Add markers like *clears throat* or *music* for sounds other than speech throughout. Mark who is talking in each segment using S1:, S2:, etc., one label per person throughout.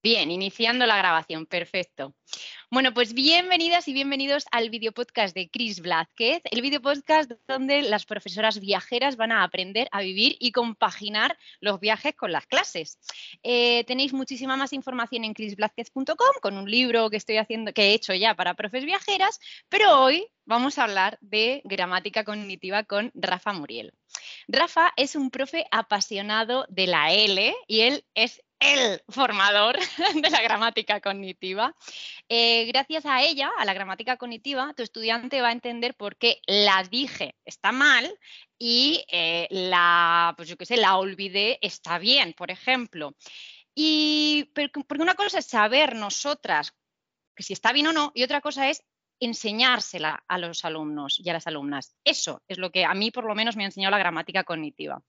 S1: Bien, iniciando la grabación, perfecto. Bueno, pues bienvenidas y bienvenidos al video podcast de Chris Blázquez, el video podcast donde las profesoras viajeras van a aprender a vivir y compaginar los viajes con las clases. Eh, tenéis muchísima más información en chrisblázquez.com con un libro que estoy haciendo, que he hecho ya para profes viajeras, pero hoy vamos a hablar de gramática cognitiva con Rafa Muriel. Rafa es un profe apasionado de la L y él es el formador *laughs* de la gramática cognitiva. Eh, gracias a ella, a la gramática cognitiva, tu estudiante va a entender por qué la dije está mal y eh, la, pues yo qué sé, la olvidé está bien, por ejemplo. Y porque una cosa es saber nosotras que si está bien o no, y otra cosa es enseñársela a los alumnos y a las alumnas. Eso es lo que a mí por lo menos me ha enseñado la gramática cognitiva.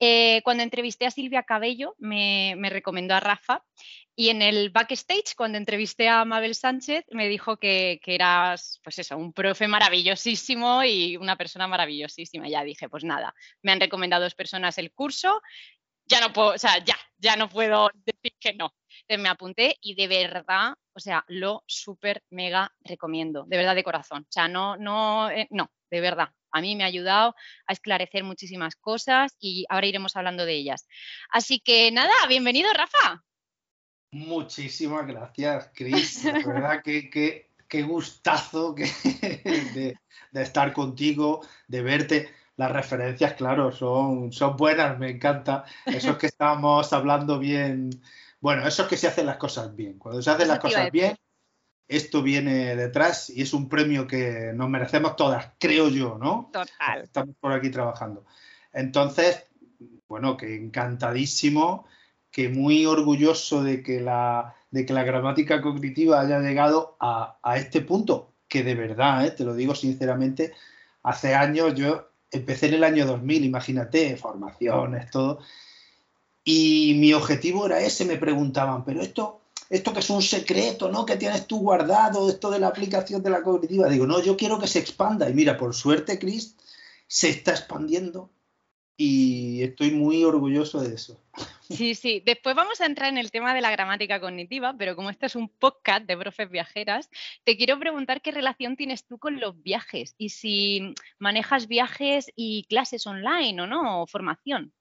S1: Eh, cuando entrevisté a Silvia Cabello, me, recomendó a Rafa y en el backstage, cuando entrevisté a Mabel Sánchez, me dijo que, eras, pues eso, un profe maravillosísimo y una persona maravillosísima. Ya dije, pues nada, me han recomendado dos personas el curso, ya no puedo, o sea, ya, ya no puedo decir que no. Entonces me apunté y de verdad, o sea, lo súper mega recomiendo, de verdad de corazón. O sea, no, no, eh, no, de verdad, a mí me ha ayudado a esclarecer muchísimas cosas y ahora iremos hablando de ellas. Así que nada, bienvenido, Rafa.
S2: Muchísimas gracias, Cris. *laughs* De verdad que, qué gustazo *laughs* de, estar contigo, de verte. Las referencias, claro, son, son buenas, me encanta. Eso es que estamos hablando bien. Bueno, eso es que se hacen las cosas bien. Cuando se hacen las cosas bien, esto viene detrás y es un premio que nos merecemos todas, creo yo, ¿no?
S1: Total.
S2: Estamos por aquí trabajando. Entonces, bueno, que encantadísimo, que muy orgulloso de que la, de que la gramática cognitiva haya llegado a, este punto, que de verdad, ¿eh? te lo digo sinceramente, hace años yo empecé en el año 2000, imagínate, formaciones, todo, y mi objetivo era ese, me preguntaban, pero esto esto que es un secreto, ¿no? Que tienes tú guardado, esto de la aplicación de la cognitiva. Digo, no, yo quiero que se expanda. Y mira, por suerte, Chris, se está expandiendo y estoy muy orgulloso de eso.
S1: Sí, sí. Después vamos a entrar en el tema de la gramática cognitiva, pero como este es un podcast de profes viajeras, te quiero preguntar qué relación tienes tú con los viajes y si manejas viajes y clases online o no, o formación.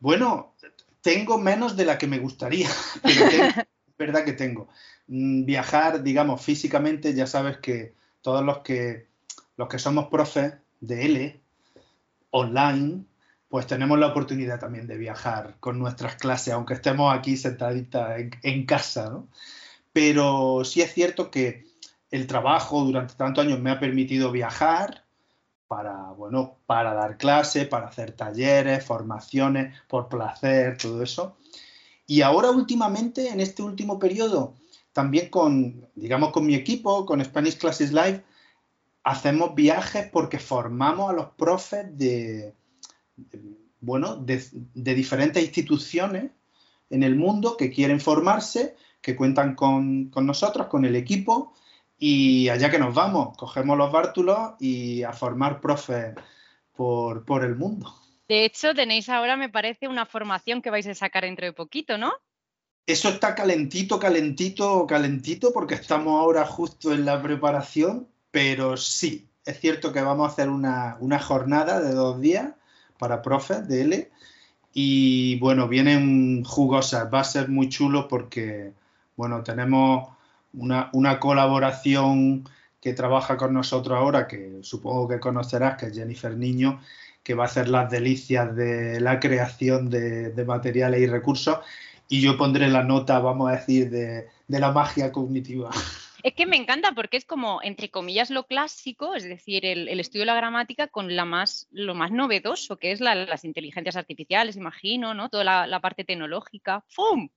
S2: Bueno, tengo menos de la que me gustaría, *laughs* pero verdad que tengo. Mm, viajar, digamos, físicamente, ya sabes que todos los que, los que somos profes de L, online, pues tenemos la oportunidad también de viajar con nuestras clases, aunque estemos aquí sentaditas en, casa, ¿no? Pero sí es cierto que el trabajo durante tantos años me ha permitido viajar para, bueno, para dar clases, para hacer talleres, formaciones, por placer, todo eso. Y ahora últimamente, en este último periodo, también con, digamos, con mi equipo, con Spanish Classes Live, hacemos viajes porque formamos a los profes de, bueno, de, diferentes instituciones en el mundo que quieren formarse, que cuentan con, nosotros, con el equipo, y allá que nos vamos, cogemos los bártulos y a formar profes por, por el mundo.
S1: De hecho, tenéis ahora, me parece, una formación que vais a sacar dentro de poquito, ¿no?
S2: Eso está calentito, calentito, calentito, porque estamos ahora justo en la preparación, pero sí, es cierto que vamos a hacer una, jornada de dos días para profes de L. Y bueno, vienen jugosas, va a ser muy chulo porque, bueno, tenemos una, una colaboración que trabaja con nosotros ahora, que supongo que conocerás, que es Jennifer Niño, que va a hacer las delicias de la creación de, materiales y recursos. Y yo pondré la nota, vamos a decir, de, la magia cognitiva.
S1: Es que me encanta porque es como, entre comillas, lo clásico, es decir, el, estudio de la gramática con la más, lo más novedoso, que es las inteligencias artificiales, imagino, ¿no? Toda la, parte tecnológica. ¡Fum!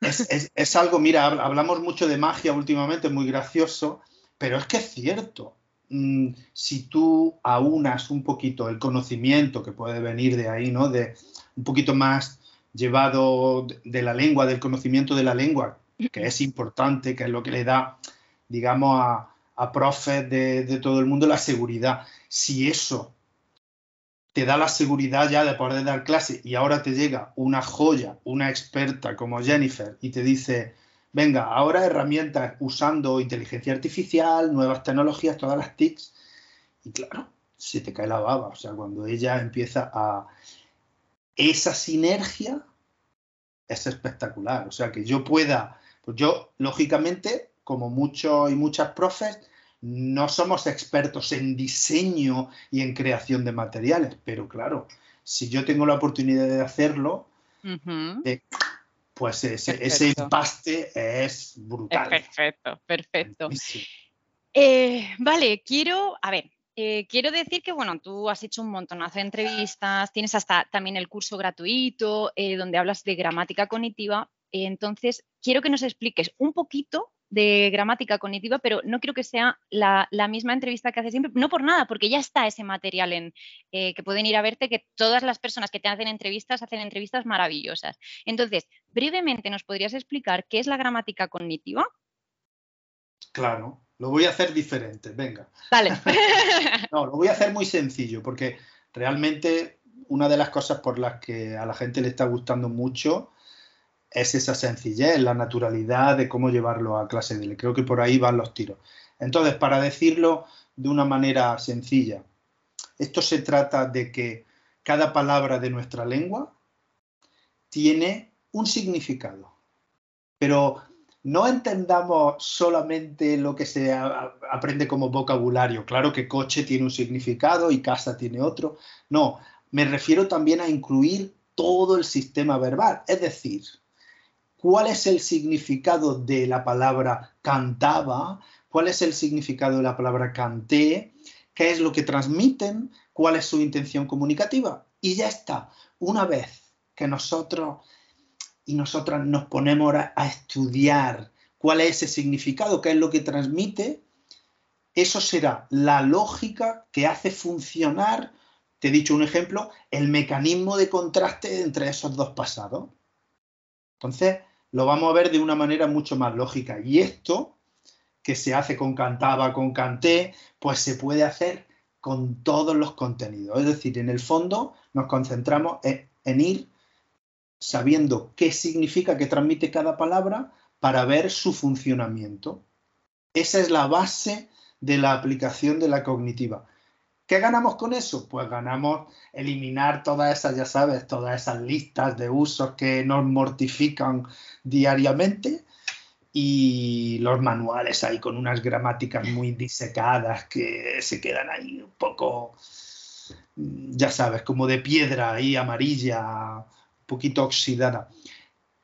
S2: Es, es, algo, mira, hablamos mucho de magia últimamente, muy gracioso, pero es que es cierto. Mm, si tú aunas un poquito el conocimiento que puede venir de ahí, ¿no? De un poquito más llevado de la lengua, del conocimiento de la lengua, que es importante, que es lo que le da, digamos, a, a profes de, todo el mundo la seguridad. Si eso te da la seguridad ya de poder dar clase y ahora te llega una joya, una experta como Jennifer y te dice, venga, ahora herramientas usando inteligencia artificial, nuevas tecnologías, todas las TICs, y claro, se te cae la baba, o sea, cuando ella empieza a... Esa sinergia es espectacular, o sea, que yo pueda, pues yo, lógicamente, como muchos y muchas profes, no somos expertos en diseño y en creación de materiales, pero claro, si yo tengo la oportunidad de hacerlo, eh, pues ese, ese, empaste es brutal.
S1: perfecto, perfecto. Eh, vale, quiero, a ver, eh, quiero decir que, bueno, tú has hecho un montonazo de entrevistas, tienes hasta también el curso gratuito donde hablas de gramática cognitiva. entonces, quiero que nos expliques un poquito de gramática cognitiva, pero no quiero que sea la, misma entrevista que hace siempre, no por nada, porque ya está ese material en eh, que pueden ir a verte, que todas las personas que te hacen entrevistas hacen entrevistas maravillosas. Entonces, brevemente, ¿nos podrías explicar qué es la gramática cognitiva?
S2: Claro, lo voy a hacer diferente, venga.
S1: Vale. *laughs*
S2: no, lo voy a hacer muy sencillo, porque realmente una de las cosas por las que a la gente le está gustando mucho es esa sencillez, la naturalidad de cómo llevarlo a clase de Creo que por ahí van los tiros. Entonces, para decirlo de una manera sencilla, esto se trata de que cada palabra de nuestra lengua tiene un significado. Pero no entendamos solamente lo que se aprende como vocabulario. Claro que coche tiene un significado y casa tiene otro. No, me refiero también a incluir todo el sistema verbal. Es decir, cuál es el significado de la palabra cantaba, cuál es el significado de la palabra canté, qué es lo que transmiten, cuál es su intención comunicativa. Y ya está. Una vez que nosotros y nosotras nos ponemos a estudiar cuál es ese significado, qué es lo que transmite, eso será la lógica que hace funcionar, te he dicho un ejemplo, el mecanismo de contraste entre esos dos pasados. Entonces, lo vamos a ver de una manera mucho más lógica. Y esto, que se hace con cantaba, con canté, pues se puede hacer con todos los contenidos. Es decir, en el fondo nos concentramos en, ir sabiendo qué significa, qué transmite cada palabra para ver su funcionamiento. Esa es la base de la aplicación de la cognitiva. ¿Qué ganamos con eso? Pues ganamos eliminar todas esas, ya sabes, todas esas listas de usos que nos mortifican diariamente y los manuales ahí con unas gramáticas muy disecadas que se quedan ahí un poco, ya sabes, como de piedra ahí amarilla, un poquito oxidada.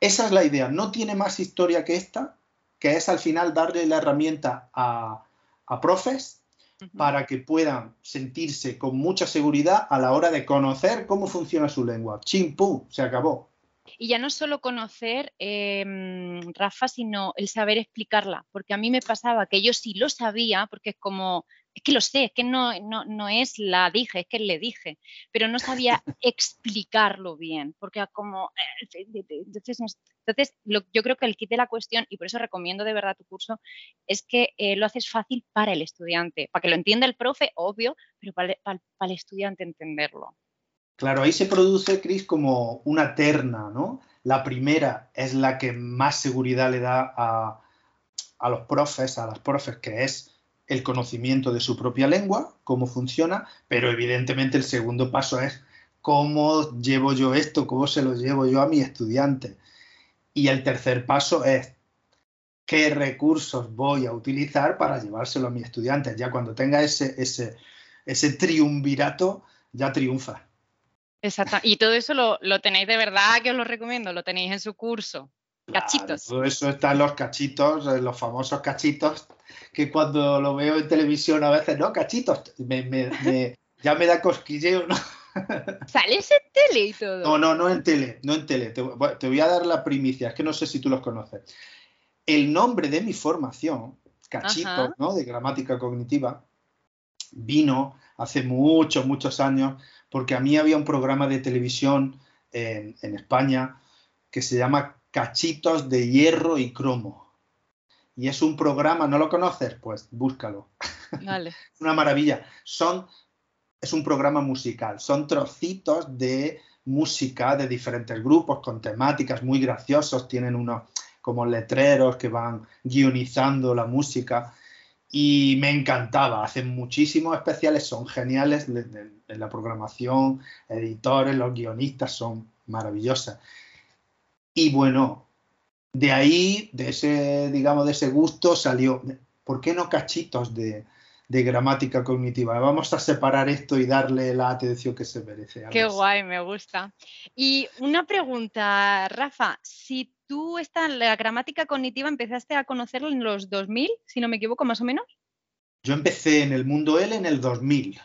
S2: Esa es la idea, no tiene más historia que esta, que es al final darle la herramienta a, a profes para que puedan sentirse con mucha seguridad a la hora de conocer cómo funciona su lengua. Chim, pum, se acabó.
S1: Y ya no solo conocer, em, Rafa, sino el saber explicarla, porque a mí me pasaba que yo sí lo sabía, porque es como, es que lo sé, es que no, no, es la dije, es que le dije, pero no sabía *laughs* explicarlo bien, porque como, eh, entonces, entonces yo creo que el kit de la cuestión, y por eso recomiendo de verdad tu curso, es que eh, lo haces fácil para el estudiante, para que lo entienda el profe, obvio, pero para el estudiante entenderlo.
S2: Claro, ahí se produce, Cris, como una terna, ¿no? La primera es la que más seguridad le da a, los profes, a las profes, que es el conocimiento de su propia lengua, cómo funciona, pero evidentemente el segundo paso es cómo llevo yo esto, cómo se lo llevo yo a mi estudiante. Y el tercer paso es qué recursos voy a utilizar para llevárselo a mi estudiante. Ya cuando tenga ese, ese, ese triunvirato, ya triunfa.
S1: Exacto. Y todo eso lo, tenéis de verdad que os lo recomiendo, lo tenéis en su curso. Cachitos.
S2: todo eso está en los cachitos, en los famosos cachitos, que cuando lo veo en televisión a veces, no, cachitos, ya me da cosquilleo, ¿no? *laughs*
S1: ¿Sales en tele y todo?
S2: No, no, no en tele, no en tele. Te, voy a dar la primicia, es que no sé si tú los conoces. El nombre de mi formación, cachitos, ¿no? De gramática cognitiva, vino hace muchos, muchos años porque a mí había un programa de televisión en, España que se llama Cachitos de Hierro y Cromo. Y es un programa, ¿no lo conoces? Pues búscalo. *laughs*
S1: Vale.
S2: Una maravilla. Son es un programa musical, son trocitos de música de diferentes grupos con temáticas muy graciosos, tienen unos como letreros que van guionizando la música y me encantaba, hacen muchísimos especiales, son geniales en la programación, editores, los guionistas son maravillosas. Y bueno, de ahí, de ese, digamos, de ese gusto salió, ¿por qué no cachitos de, de gramática cognitiva. Vamos a separar esto y darle la atención que se merece.
S1: Qué guay, me gusta. Y una pregunta, Rafa, si tú esta, la gramática cognitiva empezaste a conocerla en los 2000, si no me equivoco, más o menos.
S2: Yo empecé en el mundo L en el 2000.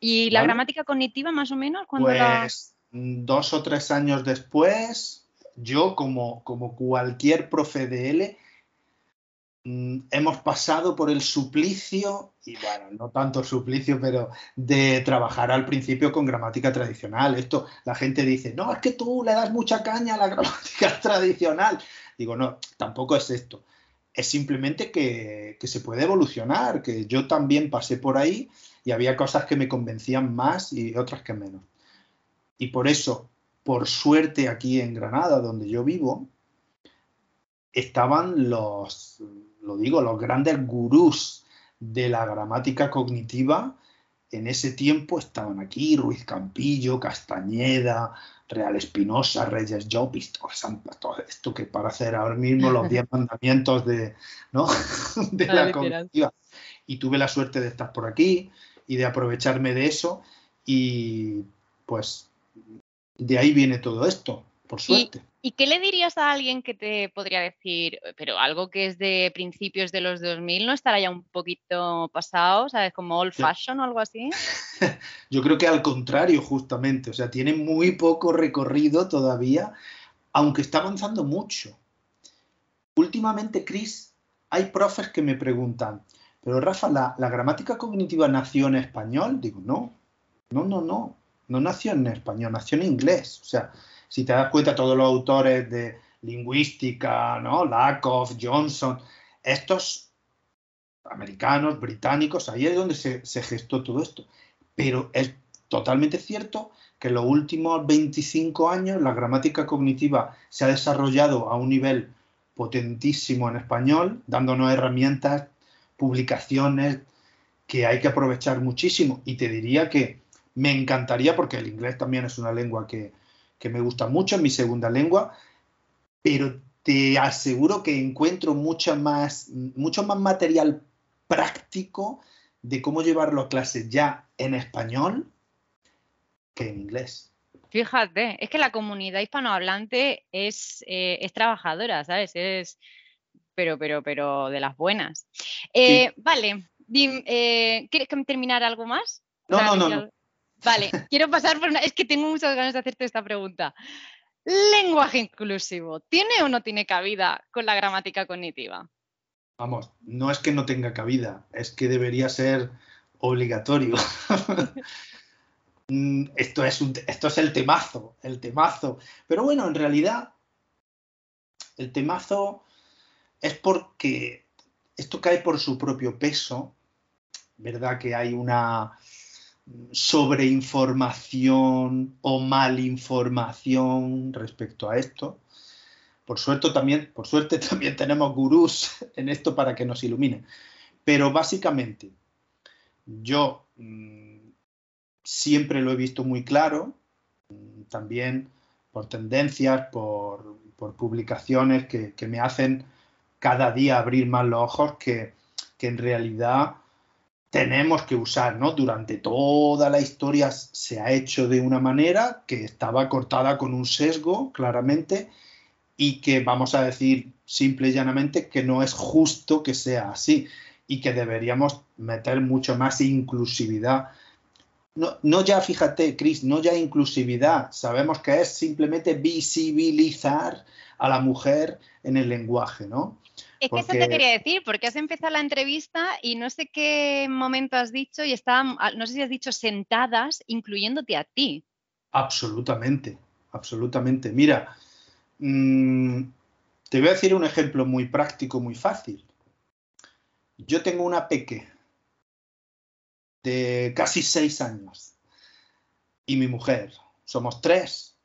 S1: ¿Y la gramática cognitiva más o menos?
S2: pues dos o tres años después, yo como, como cualquier profe de L, Mm, hemos pasado por el suplicio, y bueno, no tanto suplicio, pero de trabajar al principio con gramática tradicional. Esto la gente dice, no, es que tú le das mucha caña a la *laughs* gramática tradicional. Digo, no, tampoco es esto. Es simplemente que, que se puede evolucionar, que yo también pasé por ahí y había cosas que me convencían más y otras que menos. Y por eso, por suerte aquí en Granada, donde yo vivo, estaban los, lo digo, los grandes gurús de la gramática cognitiva en ese tiempo estaban aquí, Ruiz Campillo, Castañeda, Real Espinosa, Reyes Llopis, todo esto que para hacer ahora mismo los 10 *laughs* mandamientos de, ¿no? *laughs* de la cognitiva. Y tuve la suerte de estar por aquí y de aprovecharme de eso y pues de ahí viene todo esto por suerte.
S1: ¿Y, qué le dirías a alguien que te podría decir, pero algo que es de principios de los 2000 no estará ya un poquito pasado, ¿sabes? Como old fashion o algo así? *laughs*
S2: Yo creo que al contrario, justamente, o sea, tiene muy poco recorrido todavía, aunque está avanzando mucho. Últimamente, Chris, hay profes que me preguntan, pero Rafa, ¿la, ¿la gramática cognitiva nació en español? Digo, no, no, no, no, no nació en español, nació en inglés. O sea, si te das cuenta, todos los autores de lingüística, ¿no? Lakoff, Johnson, estos americanos, británicos, ahí es donde se, gestó todo esto. Pero es totalmente cierto que en los últimos 25 años la gramática cognitiva se ha desarrollado a un nivel potentísimo en español, dándonos herramientas, publicaciones que hay que aprovechar muchísimo. Y te diría que me encantaría, porque el inglés también es una lengua que, que me gusta mucho, en mi segunda lengua, pero te aseguro que encuentro mucho más, mucho más material práctico de cómo llevarlo a clase ya en español que en inglés.
S1: Fíjate, es que la comunidad hispanohablante es, eh, es trabajadora, ¿sabes? Es, pero, pero, pero de las buenas. Eh, vale, eh, ¿quieres terminar algo más?
S2: No, no, no,
S1: Vale, quiero pasar por una. Es que tengo muchas ganas de hacerte esta pregunta. ¿Lenguaje inclusivo tiene o no tiene cabida con la gramática cognitiva?
S2: Vamos, no es que no tenga cabida, es que debería ser obligatorio. *laughs* Mm, esto, es esto es el temazo, el temazo. Pero bueno, en realidad, el temazo es porque esto cae por su propio peso, ¿verdad? Que hay una sobreinformación o malinformación respecto a esto. Por suerte también, por suerte *laughs* también tenemos gurús en esto para que nos iluminen. Pero básicamente, yo mm, siempre lo he visto muy claro, mm, también por tendencias, por, publicaciones que, me hacen cada día abrir más los ojos, que, que en realidad tenemos que usar, ¿no? Durante toda la historia se ha hecho de una manera que estaba cortada con un sesgo, claramente, y que vamos a decir simple y llanamente que no es justo que sea así y que deberíamos meter mucho más inclusividad. No, no ya, fíjate, Cris, no ya inclusividad, sabemos que es simplemente visibilizar a la mujer en el lenguaje, ¿no?
S1: Es que eso te quería decir, porque has empezado la entrevista y no sé qué momento has dicho y estaban, no sé si has dicho sentadas, incluyéndote a ti.
S2: Absolutamente, absolutamente. Mira, mm, te voy a decir un ejemplo muy práctico, muy fácil. Yo tengo una peque de casi seis años, y mi mujer. Somos tres.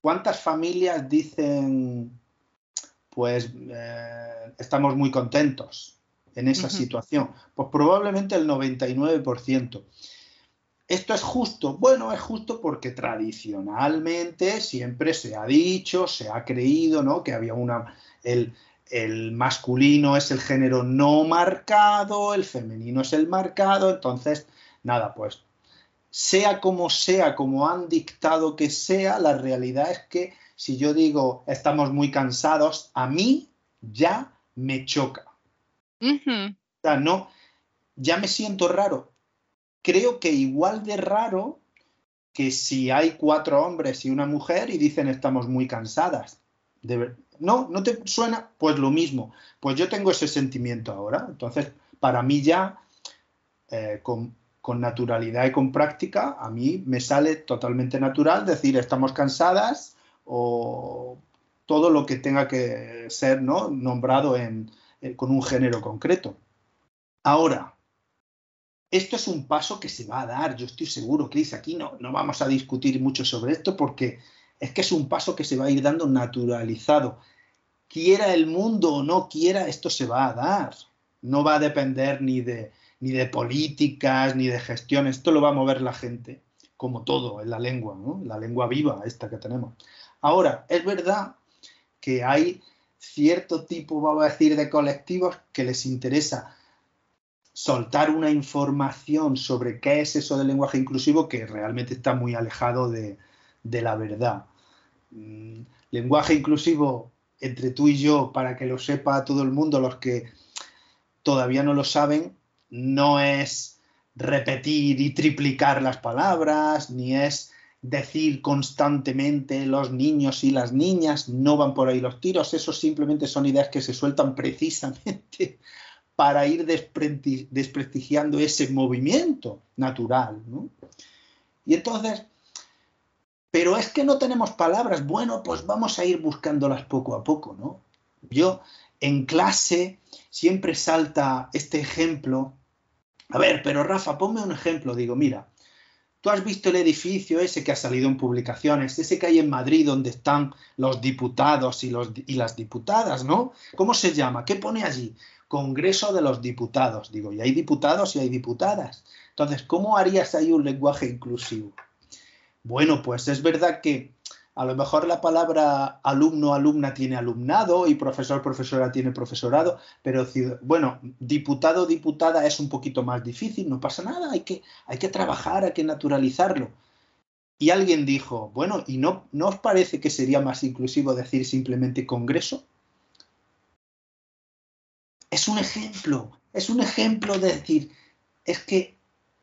S2: ¿Cuántas familias dicen, pues eh, estamos muy contentos en esa situación? Pues probablemente el 99%. ¿Esto es justo? Bueno, es justo porque tradicionalmente siempre se ha dicho, se ha creído, ¿no? Que había una. El, el masculino es el género no marcado, el femenino es el marcado, entonces, nada, pues sea como sea, como han dictado que sea, la realidad es que si yo digo estamos muy cansados, a mí ya me choca. O sea, no, ya me siento raro. Creo que igual de raro que si hay cuatro hombres y una mujer y dicen estamos muy cansadas. no, ¿no te suena? Pues lo mismo. Pues yo tengo ese sentimiento ahora. Entonces, para mí ya, eh, con, con naturalidad y con práctica, a mí me sale totalmente natural decir estamos cansadas o todo lo que tenga que ser ¿no? nombrado eh, con un género concreto. Ahora, esto es un paso que se va a dar, yo estoy seguro, Cris, aquí no, no vamos a discutir mucho sobre esto porque es que es un paso que se va a ir dando naturalizado. Quiera el mundo o no quiera, esto se va a dar. No va a depender ni de, ni de políticas, ni de gestión. Esto lo va a mover la gente, como todo en la lengua, la lengua viva esta que tenemos. Ahora, es verdad que hay cierto tipo, vamos a decir, de colectivos que les interesa soltar una información sobre qué es eso del lenguaje inclusivo que realmente está muy alejado de, la verdad. Mm, lenguaje inclusivo entre tú y yo, para que lo sepa todo el mundo, los que todavía no lo saben, no es repetir y triplicar las palabras, ni es decir constantemente los niños y las niñas, no van por ahí los tiros, eso simplemente son ideas que se sueltan precisamente *laughs* para ir desprestigiando ese movimiento natural. Y entonces, pero es que no tenemos palabras, bueno, pues vamos a ir buscándolas poco a poco, ¿no? Yo en clase siempre salta este ejemplo a ver, pero Rafa, ponme un ejemplo. Digo, mira, tú has visto el edificio ese que ha salido en publicaciones, ese que hay en Madrid donde están los diputados y, los, y las diputadas, ¿no? ¿Cómo se llama? ¿Qué pone allí? Congreso de los Diputados. Digo, y hay diputados y hay diputadas. Entonces, ¿cómo harías ahí un lenguaje inclusivo? Bueno, pues es verdad que a lo mejor la palabra alumno, alumna tiene alumnado y profesor, profesora tiene profesorado, pero bueno, diputado, diputada es un poquito más difícil, no pasa nada, hay que, hay que trabajar, hay que naturalizarlo. Y alguien dijo, bueno, ¿y no, no os parece que sería más inclusivo decir simplemente Congreso? Es un ejemplo, es un ejemplo de decir, es que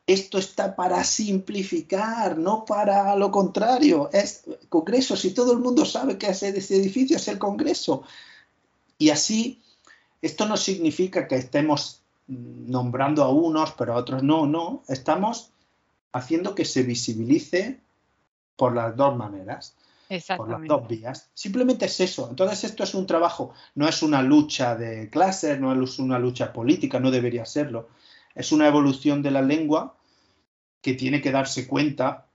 S2: esto está para simplificar, no para lo contrario. Es Congreso, si todo el mundo sabe que ese, ese edificio es el Congreso. Y así, esto no significa que estemos nombrando a unos, pero a otros no, no. Estamos haciendo que se visibilice por las dos maneras, por las dos vías. Simplemente es eso. Entonces esto es un trabajo, no es una lucha de clases, no es una lucha política, no debería serlo. Es una evolución de la lengua que tiene que darse cuenta,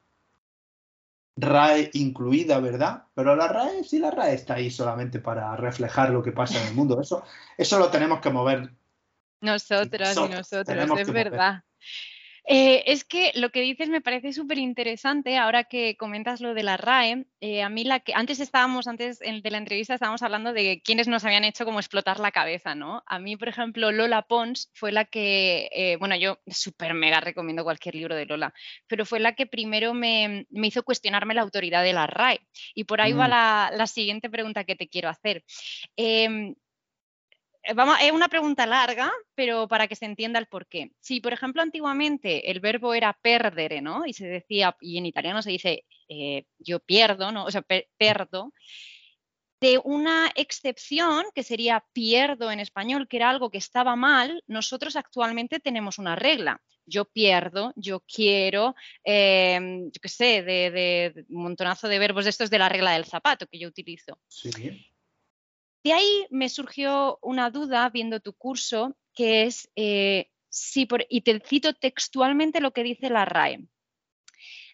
S2: RAE incluida, ¿verdad? Pero la RAE, sí, la RAE está ahí solamente para reflejar lo que pasa en el mundo. Eso, eso lo tenemos que mover.
S1: Nosotros, y nosotros, es verdad. Eh, es que lo que dices me parece súper interesante ahora que comentas lo de la RAE. Eh, a mí la que antes estábamos, antes de la entrevista estábamos hablando de quienes nos habían hecho como explotar la cabeza, ¿no? A mí, por ejemplo, Lola Pons fue la que, eh, bueno, yo súper mega recomiendo cualquier libro de Lola, pero fue la que primero me, hizo cuestionarme la autoridad de la RAE. Y por ahí va mm. la, la, siguiente pregunta que te quiero hacer. Eh, es una pregunta larga, pero para que se entienda el porqué. Si, por ejemplo, antiguamente el verbo era perdere, ¿no? Y se decía, y en italiano se dice eh, yo pierdo, ¿no? O sea, perdo. De una excepción, que sería pierdo en español, que era algo que estaba mal, nosotros actualmente tenemos una regla. Yo pierdo, yo quiero, em, yo qué sé, de, un montonazo de verbos de estos de la regla del zapato que yo utilizo. Sí. De ahí me surgió una duda viendo tu curso, que es, eh, si por, y te cito textualmente lo que dice la RAE.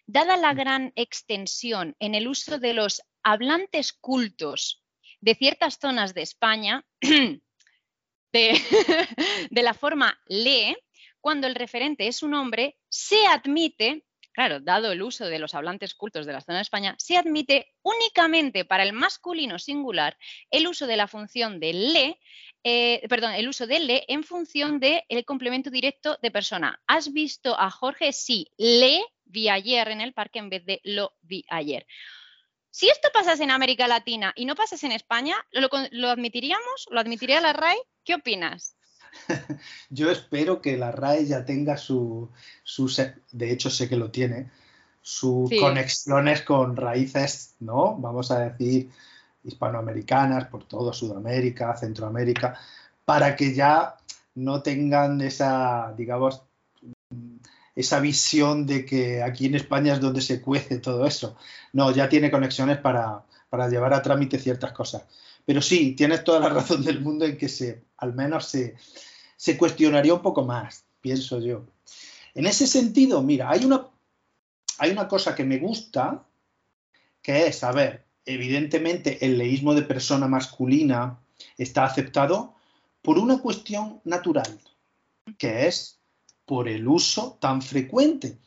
S1: dada la gran extensión en el uso de los hablantes cultos de ciertas zonas de España, *clears throat* *laughs* de, la forma le, cuando el referente es un hombre, se admite claro, dado el uso de los hablantes cultos de la zona de España, se admite únicamente para el masculino singular el uso de la función de le, eh, perdón, el uso de le en función del complemento directo de persona. ¿Has visto a Jorge? Sí, le vi ayer en el parque en vez de lo vi ayer. Si esto pasase en América Latina y no pasase en España, ¿lo, admitiríamos? ¿Lo admitiría la RAE? ¿Qué opinas? *laughs*
S2: Yo espero que la RAE ya tenga su, de hecho sé que lo tiene, sus conexiones con raíces, ¿no? Vamos a decir, hispanoamericanas, por todo Sudamérica, Centroamérica, para que ya no tengan esa, digamos, esa visión de que aquí en España es donde se cuece todo eso. No, ya tiene conexiones para, llevar a trámite ciertas cosas. Pero sí, tienes toda la *laughs* razón del mundo en que se, al menos se, se cuestionaría un poco más, pienso yo. En ese sentido, mira, hay una, hay una cosa que me gusta, que es, a ver, evidentemente el leísmo de persona masculina está aceptado por una cuestión natural, que es por el uso tan frecuente.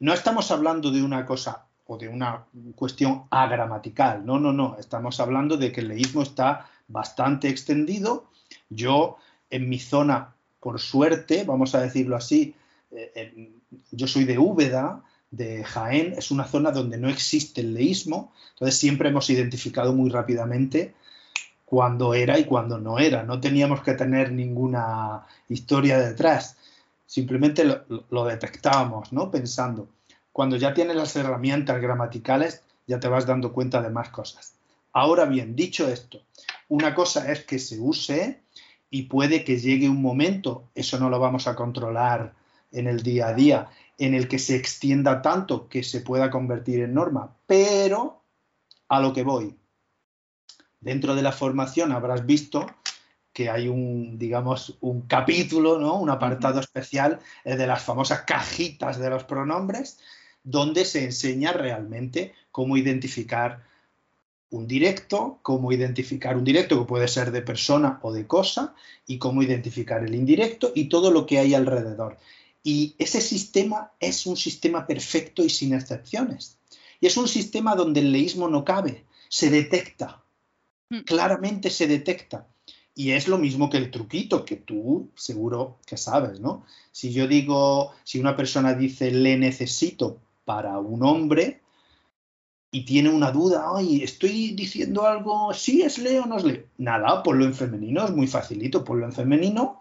S2: No estamos hablando de una cosa o de una cuestión agramatical, no, no, no, estamos hablando de que el leísmo está bastante extendido. Yo, en mi zona, por suerte, vamos a decirlo así, eh, yo soy de Úbeda, de Jaén, es una zona donde no existe el leísmo, entonces siempre hemos identificado muy rápidamente cuándo era y cuándo no era, no teníamos que tener ninguna historia detrás simplemente lo, detectábamos, ¿no? Pensando. Cuando ya tienes las herramientas gramaticales, ya te vas dando cuenta de más cosas. Ahora bien, dicho esto, una cosa es que se use y puede que llegue un momento, eso no lo vamos a controlar en el día a día, en el que se extienda tanto que se pueda convertir en norma, pero a lo que voy. Dentro de la formación habrás visto que hay un, digamos, un capítulo, ¿no? un apartado especial de las famosas cajitas de los pronombres, donde se enseña realmente cómo identificar un directo, cómo identificar un directo que puede ser de persona o de cosa, y cómo identificar el indirecto y todo lo que hay alrededor. Y ese sistema es un sistema perfecto y sin excepciones. Y es un sistema donde el leísmo no cabe, se detecta, mm. claramente se detecta. Y es lo mismo que el truquito, que tú seguro que sabes, ¿no? Si yo digo, si una persona dice le necesito para un hombre y tiene una duda, ay, estoy diciendo algo, sí es le o no es le. Nada, ponlo en femenino, es muy facilito, ponlo en femenino.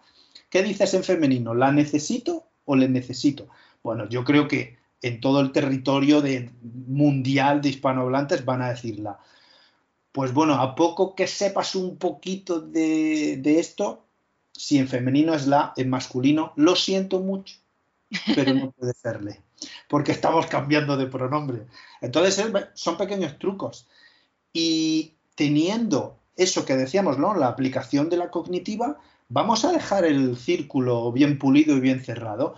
S2: ¿Qué dices en femenino? ¿La necesito o le necesito? Bueno, yo creo que en todo el territorio de, mundial de hispanohablantes van a decirla pues bueno, a poco que sepas un poquito de, esto, si en femenino es la, en masculino, lo siento mucho, pero no puede serle, porque estamos cambiando de pronombre. Entonces son pequeños trucos. Y teniendo eso que decíamos, ¿no? La aplicación de la cognitiva, vamos a dejar el círculo bien pulido y bien cerrado.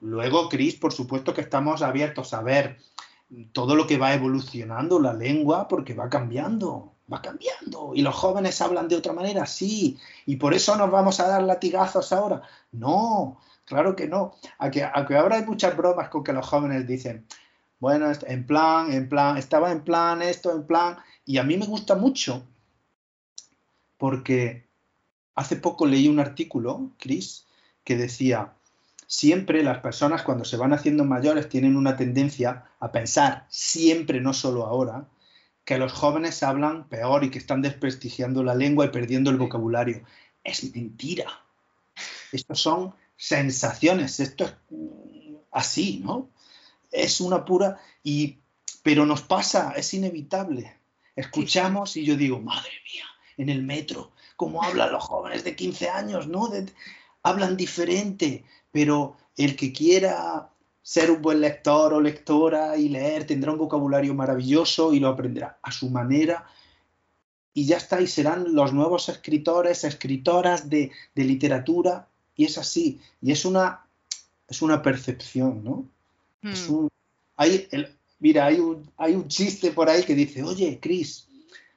S2: Luego, Cris, por supuesto que estamos abiertos a ver todo lo que va evolucionando la lengua porque va cambiando, va cambiando. Y los jóvenes hablan de otra manera, sí. Y por eso nos vamos a dar latigazos ahora. No, claro que no. A que, ahora hay muchas bromas con que los jóvenes dicen, bueno, en plan, en plan, estaba en plan esto, en plan. Y a mí me gusta mucho porque hace poco leí un artículo, Chris, que decía, siempre las personas cuando se van haciendo mayores tienen una tendencia a pensar, siempre, no solo ahora, que los jóvenes hablan peor y que están desprestigiando la lengua y perdiendo el vocabulario. Es mentira. Estos son sensaciones, esto es así, ¿no? Es una pura y pero nos pasa, es inevitable. Escuchamos y yo digo, madre mía, en el metro, cómo hablan los jóvenes de 15 años, ¿no? hablan diferente, pero el que quiera ser un buen lector o lectora y leer tendrá un vocabulario maravilloso y lo aprenderá a su manera y ya está, y serán los nuevos escritores, escritoras de, literatura, y es así, y es una, es una percepción, ¿no? Es, hmm. hay mira, hay un, hay un chiste por ahí que dice, oye, Cris,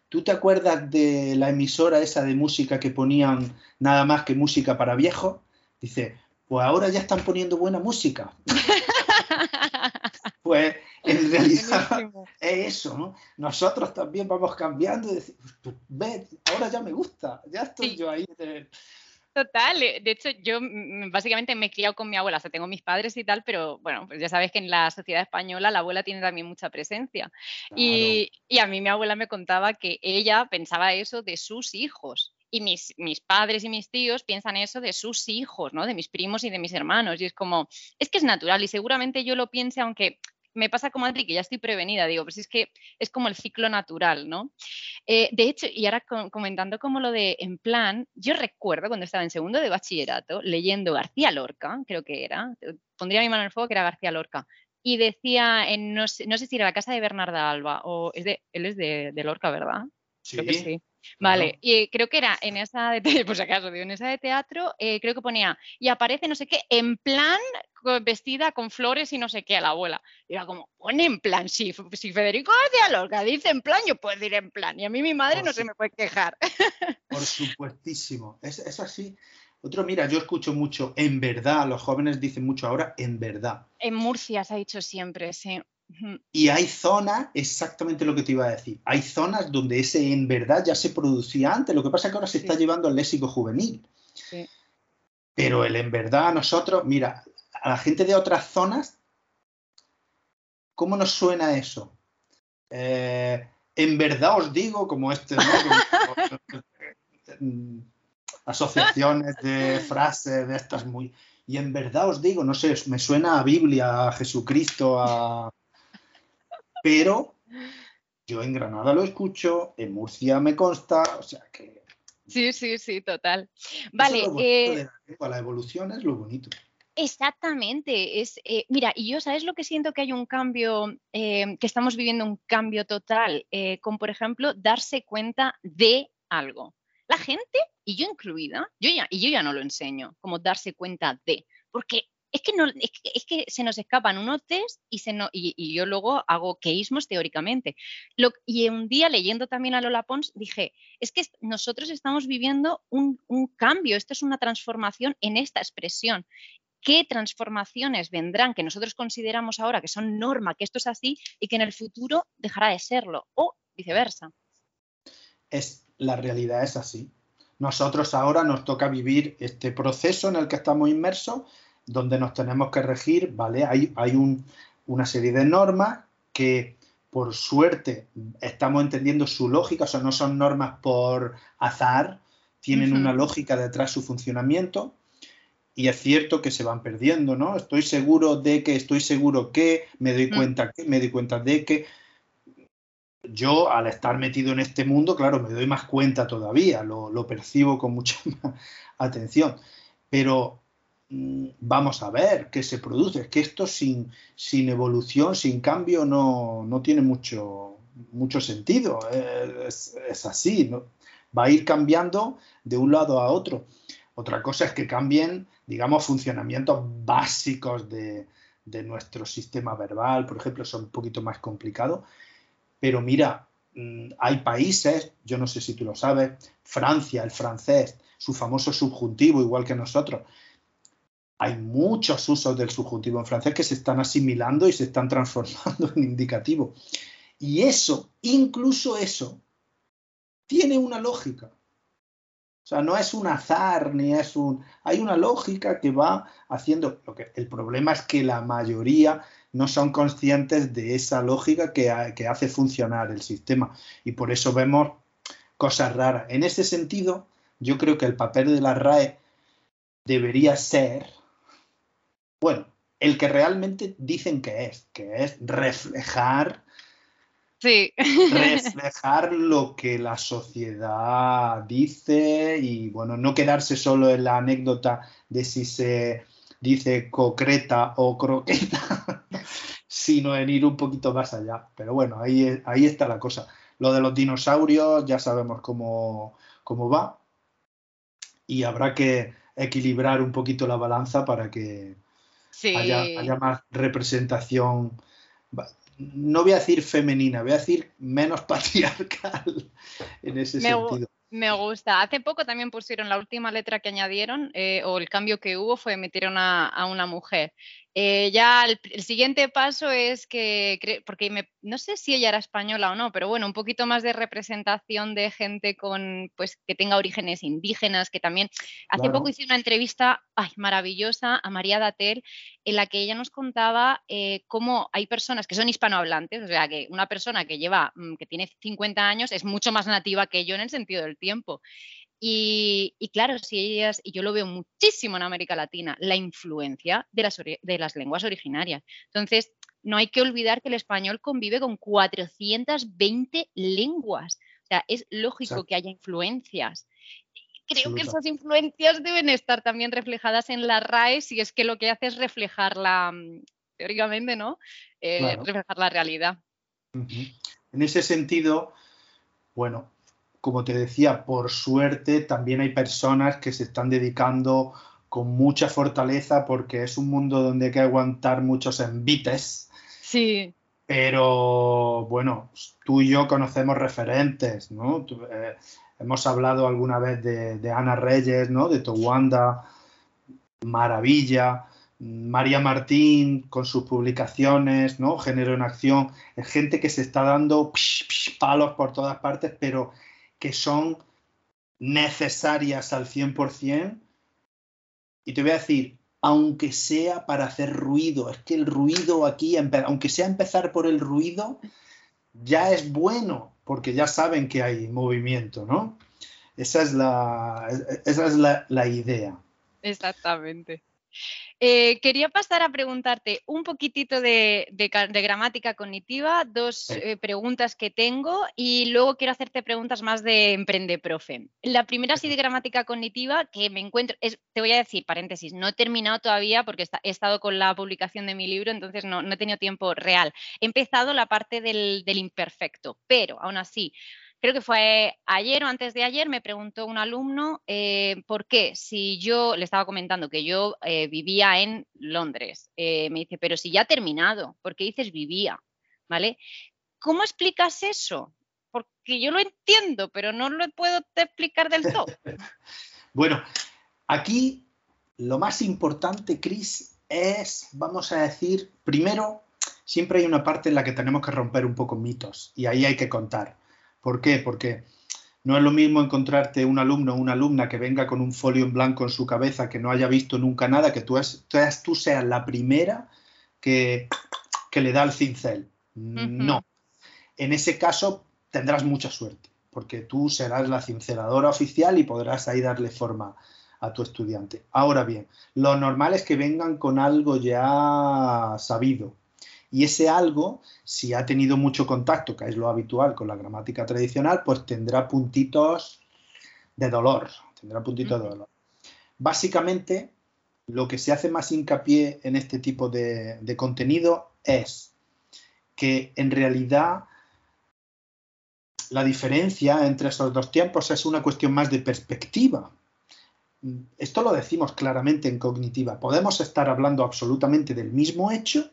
S2: ¿tú te acuerdas de la emisora esa de música que ponían nada más que música para viejos? Dice, pues ahora ya están poniendo buena música. *laughs* pues en realidad es eso, ¿no? Nosotros también vamos cambiando y decimos, pues, ve, ahora ya me gusta, ya estoy yo ahí.
S1: Total, eh, de hecho yo básicamente me he criado con mi abuela, o sea, tengo mis padres y tal, pero bueno, pues ya sabes que en la sociedad española la abuela tiene también mucha presencia. Y, y, a mí mi abuela me contaba que ella pensaba eso de sus hijos. Y mis, mis padres y mis tíos piensan eso de sus hijos, ¿no? De mis primos y de mis hermanos. Y es como, es que es natural y seguramente yo lo piense, aunque me pasa como a ti, que ya estoy prevenida, digo, pues es que es como el ciclo natural, ¿no? Eh, de hecho, y ahora comentando como lo de en plan, yo recuerdo cuando estaba en segundo de bachillerato leyendo García Lorca, creo que era, pondría mi mano en el fuego que era García Lorca, y decía, en, no, sé, si era la casa de Bernarda Alba, o es de, él es de, de Lorca, ¿verdad?
S2: Sí. sí.
S1: Vale, y creo que era en esa de, *laughs* por si acaso, en esa de teatro, eh, creo que ponía, y aparece no sé qué, en plan vestida con flores y no sé qué a la abuela. Y era como, pone en plan, si, si Federico García Lorca dice en plan, yo puedo decir en plan. Y a mí mi madre no se me puede quejar. *laughs*
S2: Por supuestísimo, es, es así. Otro, mira, yo escucho mucho en verdad, los jóvenes dicen mucho ahora en verdad.
S1: En Murcia se ha dicho siempre, sí.
S2: Y hay zonas, exactamente lo que te iba a decir, hay zonas donde ese en verdad ya se producía antes, lo que pasa es que ahora se está llevando al léxico juvenil. Pero el en verdad a nosotros, mira, a la gente de otras zonas, ¿cómo nos suena eso? Eh, en verdad os digo, como este, *laughs* asociaciones de frases de estas muy... Y en verdad os digo, no sé, me suena a Biblia, a Jesucristo, a pero yo en Granada lo escucho, en Murcia me consta, o sea que...
S1: Sí, sí, sí, total. Vale.
S2: Eh, la, evolución es lo bonito.
S1: Exactamente. Es, eh, mira, y yo, ¿sabes lo que siento que hay un cambio, eh, que estamos viviendo un cambio total, con, por ejemplo, darse cuenta de algo? La gente, y yo incluida, yo ya, y yo ya no lo enseño, como darse cuenta de, porque es que, no, es que, se nos escapan unos test y, se no, y, yo luego hago queísmos teóricamente. Lo, y un día leyendo también a Lola Pons dije, es que nosotros estamos viviendo un, un cambio, esto es una transformación en esta expresión. ¿Qué transformaciones vendrán que nosotros consideramos ahora que son norma, que esto es así y que en el futuro dejará de serlo? O viceversa.
S2: Es, la realidad es así. Nosotros ahora nos toca vivir este proceso en el que estamos inmersos donde nos tenemos que regir, ¿vale? Hay, hay una serie de normas que por suerte estamos entendiendo su lógica, o sea, no son normas por azar, tienen una lógica detrás de su funcionamiento y es cierto que se van perdiendo, ¿no? Estoy seguro de que, estoy seguro que, me doy mm. cuenta que, me doy cuenta de que. Yo, al estar metido en este mundo, claro, me doy más cuenta todavía, lo, lo percibo con mucha *laughs* más atención. Pero Mm, vamos a ver qué se produce. Es que esto sin, sin evolución, sin cambio, no, tiene mucho, mucho sentido. Es, así, va a ir cambiando de un lado a otro. Otra cosa es que cambien, digamos, funcionamientos básicos de, de nuestro sistema verbal, por ejemplo, son un poquito más complicados. Pero mira, mm, hay países, yo no sé si tú lo sabes, Francia, el francés, su famoso subjuntivo, igual que nosotros, hay muchos usos del subjuntivo en francés que se están asimilando y se están transformando *laughs* en indicativo. Y eso, incluso eso, tiene una lógica. O sea, no es un azar ni es un... Hay una lógica que va haciendo... Lo que, el problema es que la mayoría no son conscientes de esa lógica que, que hace funcionar el sistema. Y por eso vemos cosas raras. En ese sentido, yo creo que el papel de la RAE debería ser bueno, el que realmente dicen que es, que es reflejar,
S1: sí.
S2: reflejar lo que la sociedad dice y bueno, no quedarse solo en la anécdota de si se dice concreta o croqueta, *laughs* sino en ir un poquito más allá. Pero bueno, ahí, ahí está la cosa. Lo de los dinosaurios ya sabemos cómo, cómo va y habrá que equilibrar un poquito la balanza para que haya, más representación no voy a decir femenina, voy a decir menos *laughs* patriarcal en ese sentido.
S1: Me gusta. Hace poco también pusieron la última letra que añadieron, eh, o el cambio que hubo fue metieron a, a una mujer. Eh, ya el, siguiente paso es que, porque me, no sé si ella era española o no, pero bueno, un poquito más de representación de gente con, pues, que tenga orígenes indígenas, que también, hace poco hice una entrevista ay, maravillosa a María Datel, en la que ella nos contaba eh, cómo hay personas que son hispanohablantes, o sea, que una persona que lleva, mm, que tiene 50 años es mucho más nativa que yo en el sentido del tiempo. Y, claro, si ellas, y yo lo veo muchísimo en América Latina, la influencia de las, de las lenguas originarias. Entonces, no hay que olvidar que el español convive con 420 lenguas. O sea, es lógico que haya influencias. Creo que esas influencias deben estar también reflejadas en la RAE si es que lo que hace es reflejarla, mm, teóricamente, ¿no? Eh, reflejar la realidad.
S2: En ese sentido, bueno, como te decía, por suerte también hay personas que se están dedicando con mucha fortaleza porque es un mundo donde hay que aguantar muchos envites.
S1: Sí.
S2: Pero bueno, tú y yo conocemos referentes, ¿no? Eh, hemos hablado alguna vez de, Ana Reyes, ¿no? De Towanda, Maravilla, María Martín con sus publicaciones, ¿no? Género en acción, es gente que se está dando palos por todas partes, pero que son necesarias al 100%. Y te voy a decir, aunque sea para hacer ruido, es que el ruido aquí, aunque sea empezar por el ruido, ya es bueno, porque ya saben que hay movimiento, ¿no? Esa es la, esa es la idea.
S1: Exactamente. Eh, quería pasar a preguntarte un poquitito de, gramática cognitiva, dos eh, preguntas que tengo y luego quiero hacerte preguntas más de Emprende Profe. La primera sí de gramática cognitiva que me encuentro, te voy a decir, paréntesis, no he terminado todavía porque he estado con la publicación de mi libro, entonces no, he tenido tiempo real. He empezado la parte del imperfecto, pero aún así creo que fue ayer o antes de ayer, me preguntó un alumno eh, por qué, si yo le estaba comentando que yo eh, vivía en Londres, eh, me dice, pero si ya ha terminado, ¿por qué dices vivía? ¿Vale? ¿Cómo explicas eso? Porque yo lo entiendo, pero no lo puedo explicar del todo. *laughs*
S2: bueno, aquí lo más importante, Cris, es, vamos a decir, primero, siempre hay una parte en la que tenemos que romper un poco mitos y ahí hay que contar. ¿Por qué? Porque no es lo mismo encontrarte un alumno o una alumna que venga con un folio en blanco en su cabeza, que no haya visto nunca nada, que tú, tú seas la primera que, que, le da el cincel. No. En ese caso tendrás mucha suerte, porque tú serás la cinceladora oficial y podrás ahí darle forma a tu estudiante. Ahora bien, lo normal es que vengan con algo ya sabido, y ese algo, si ha tenido mucho contacto, que es lo habitual con la gramática tradicional, pues tendrá puntitos de dolor, tendrá puntitos de dolor. Básicamente, lo que se hace más hincapié en este tipo de, de contenido es que en realidad la diferencia entre esos dos tiempos es una cuestión más de perspectiva. Esto lo decimos claramente en cognitiva. Podemos estar hablando absolutamente del mismo hecho,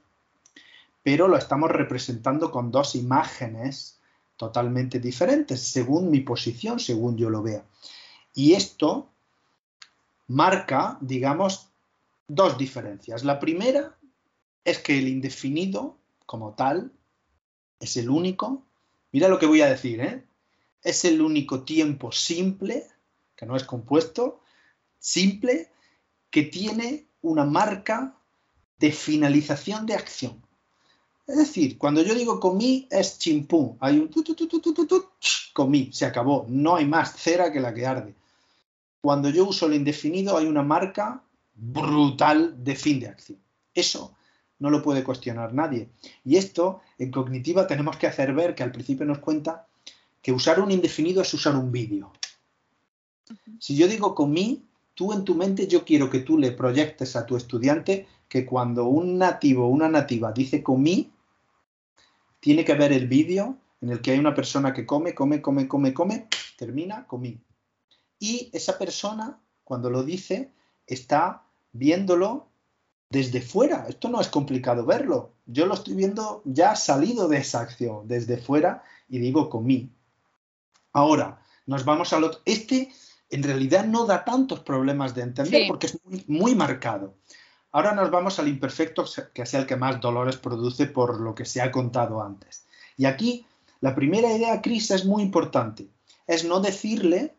S2: pero lo estamos representando con dos imágenes totalmente diferentes, según mi posición, según yo lo vea. Y esto marca, digamos, dos diferencias. La primera es que el indefinido, como tal, es el único, mira lo que voy a decir, ¿eh? es el único tiempo simple, que no es compuesto, simple, que tiene una marca de finalización de acción. Es decir, cuando yo digo comí es chimpú. Hay un tu, tu, tu, comí, se acabó. No hay más cera que la que arde. Cuando yo uso el indefinido hay una marca brutal de fin de acción. Eso no lo puede cuestionar nadie. Y esto en cognitiva tenemos que hacer ver que al principio nos cuenta que usar un indefinido es usar un vídeo. Si yo digo comí, tú en tu mente yo quiero que tú le proyectes a tu estudiante que cuando un nativo o una nativa dice comí, tiene que ver el vídeo en el que hay una persona que come, come, come, come, come, termina, comí. Y esa persona, cuando lo dice, está viéndolo desde fuera. Esto no es complicado verlo. Yo lo estoy viendo ya salido de esa acción, desde fuera, y digo comí. Ahora, nos vamos al otro. Este en realidad no da tantos problemas de entender porque es muy, marcado. Ahora nos vamos al imperfecto, que es el que más dolores produce por lo que se ha contado antes. Y aquí la primera idea, Cris, es muy importante. Es no decirle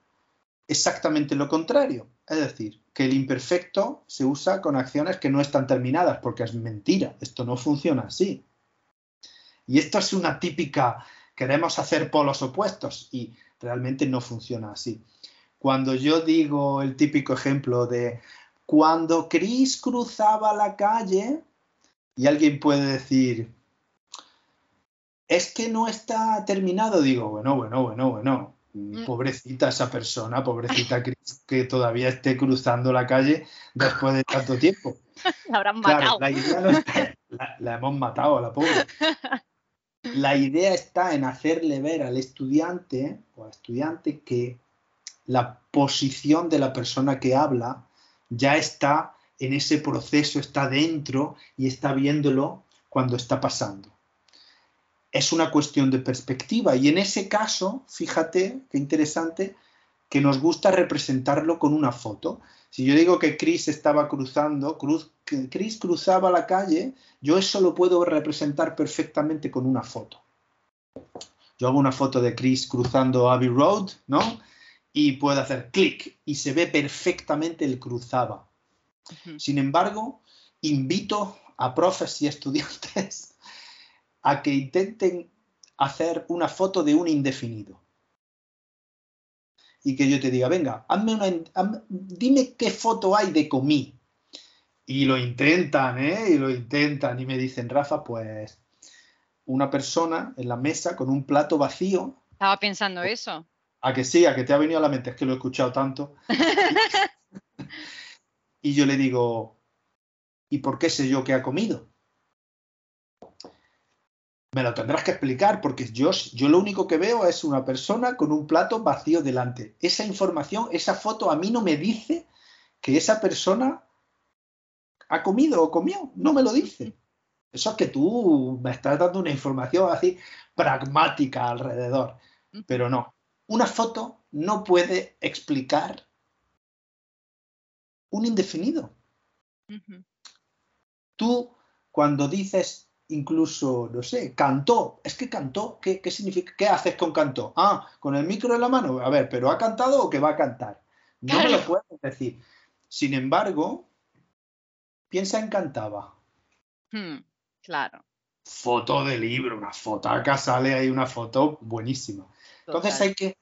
S2: exactamente lo contrario. Es decir, que el imperfecto se usa con acciones que no están terminadas, porque es mentira, esto no funciona así. Y esto es una típica, queremos hacer polos opuestos y realmente no funciona así. Cuando yo digo el típico ejemplo de cuando Chris cruzaba la calle y alguien puede decir, es que no está terminado, digo, bueno, bueno, bueno, bueno, Mm. Pobrecita esa persona, pobrecita *laughs* Chris, que todavía esté cruzando la calle después de tanto tiempo. *laughs*
S1: La habrán matado. *laughs*
S2: La, hemos matado a la pobre. La idea está en hacerle ver al estudiante o al estudiante que la posición de la persona que habla ya está en ese proceso, está dentro y está viéndolo cuando está pasando es una cuestión de perspectiva. Y en ese caso, fíjate qué interesante, que nos gusta representarlo con una foto. Si yo digo que Chris estaba cruzando, Chris cruzaba la calle, yo eso lo puedo representar perfectamente con una foto. Yo hago una foto de Chris cruzando Abbey Road, ¿no? Y puedo hacer clic y se ve perfectamente el cruzaba. Sin embargo, invito a profes y estudiantes *laughs* a que intenten hacer una foto de un indefinido. Y que yo te diga, venga, hazme una, dime qué foto hay de comí. Y lo intentan, ¿eh? Y lo intentan y me dicen, Rafa, pues una persona en la mesa con un plato vacío.
S1: Estaba pensando eso.
S2: A que sí, a que te ha venido a la mente, es que lo he escuchado tanto. *laughs* y yo le digo, ¿y por qué sé yo que ha comido? Me lo tendrás que explicar porque yo, yo lo único que veo es una persona con un plato vacío delante. Esa información, esa foto a mí no me dice que esa persona ha comido o comió. No me lo dice. Eso es que tú me estás dando una información así pragmática alrededor. Pero no. Una foto no puede explicar un indefinido. Tú, cuando dices incluso, no sé, cantó. Es que cantó, ¿qué, significa? ¿Qué haces con cantó? Ah, con el micro en la mano. A ver, ¿pero ha cantado o que va a cantar? No me lo puedes decir. Sin embargo, piensa en cantaba.
S1: Hmm, claro.
S2: Foto de libro, una foto. Acá sale ahí una foto buenísima. Entonces hay que.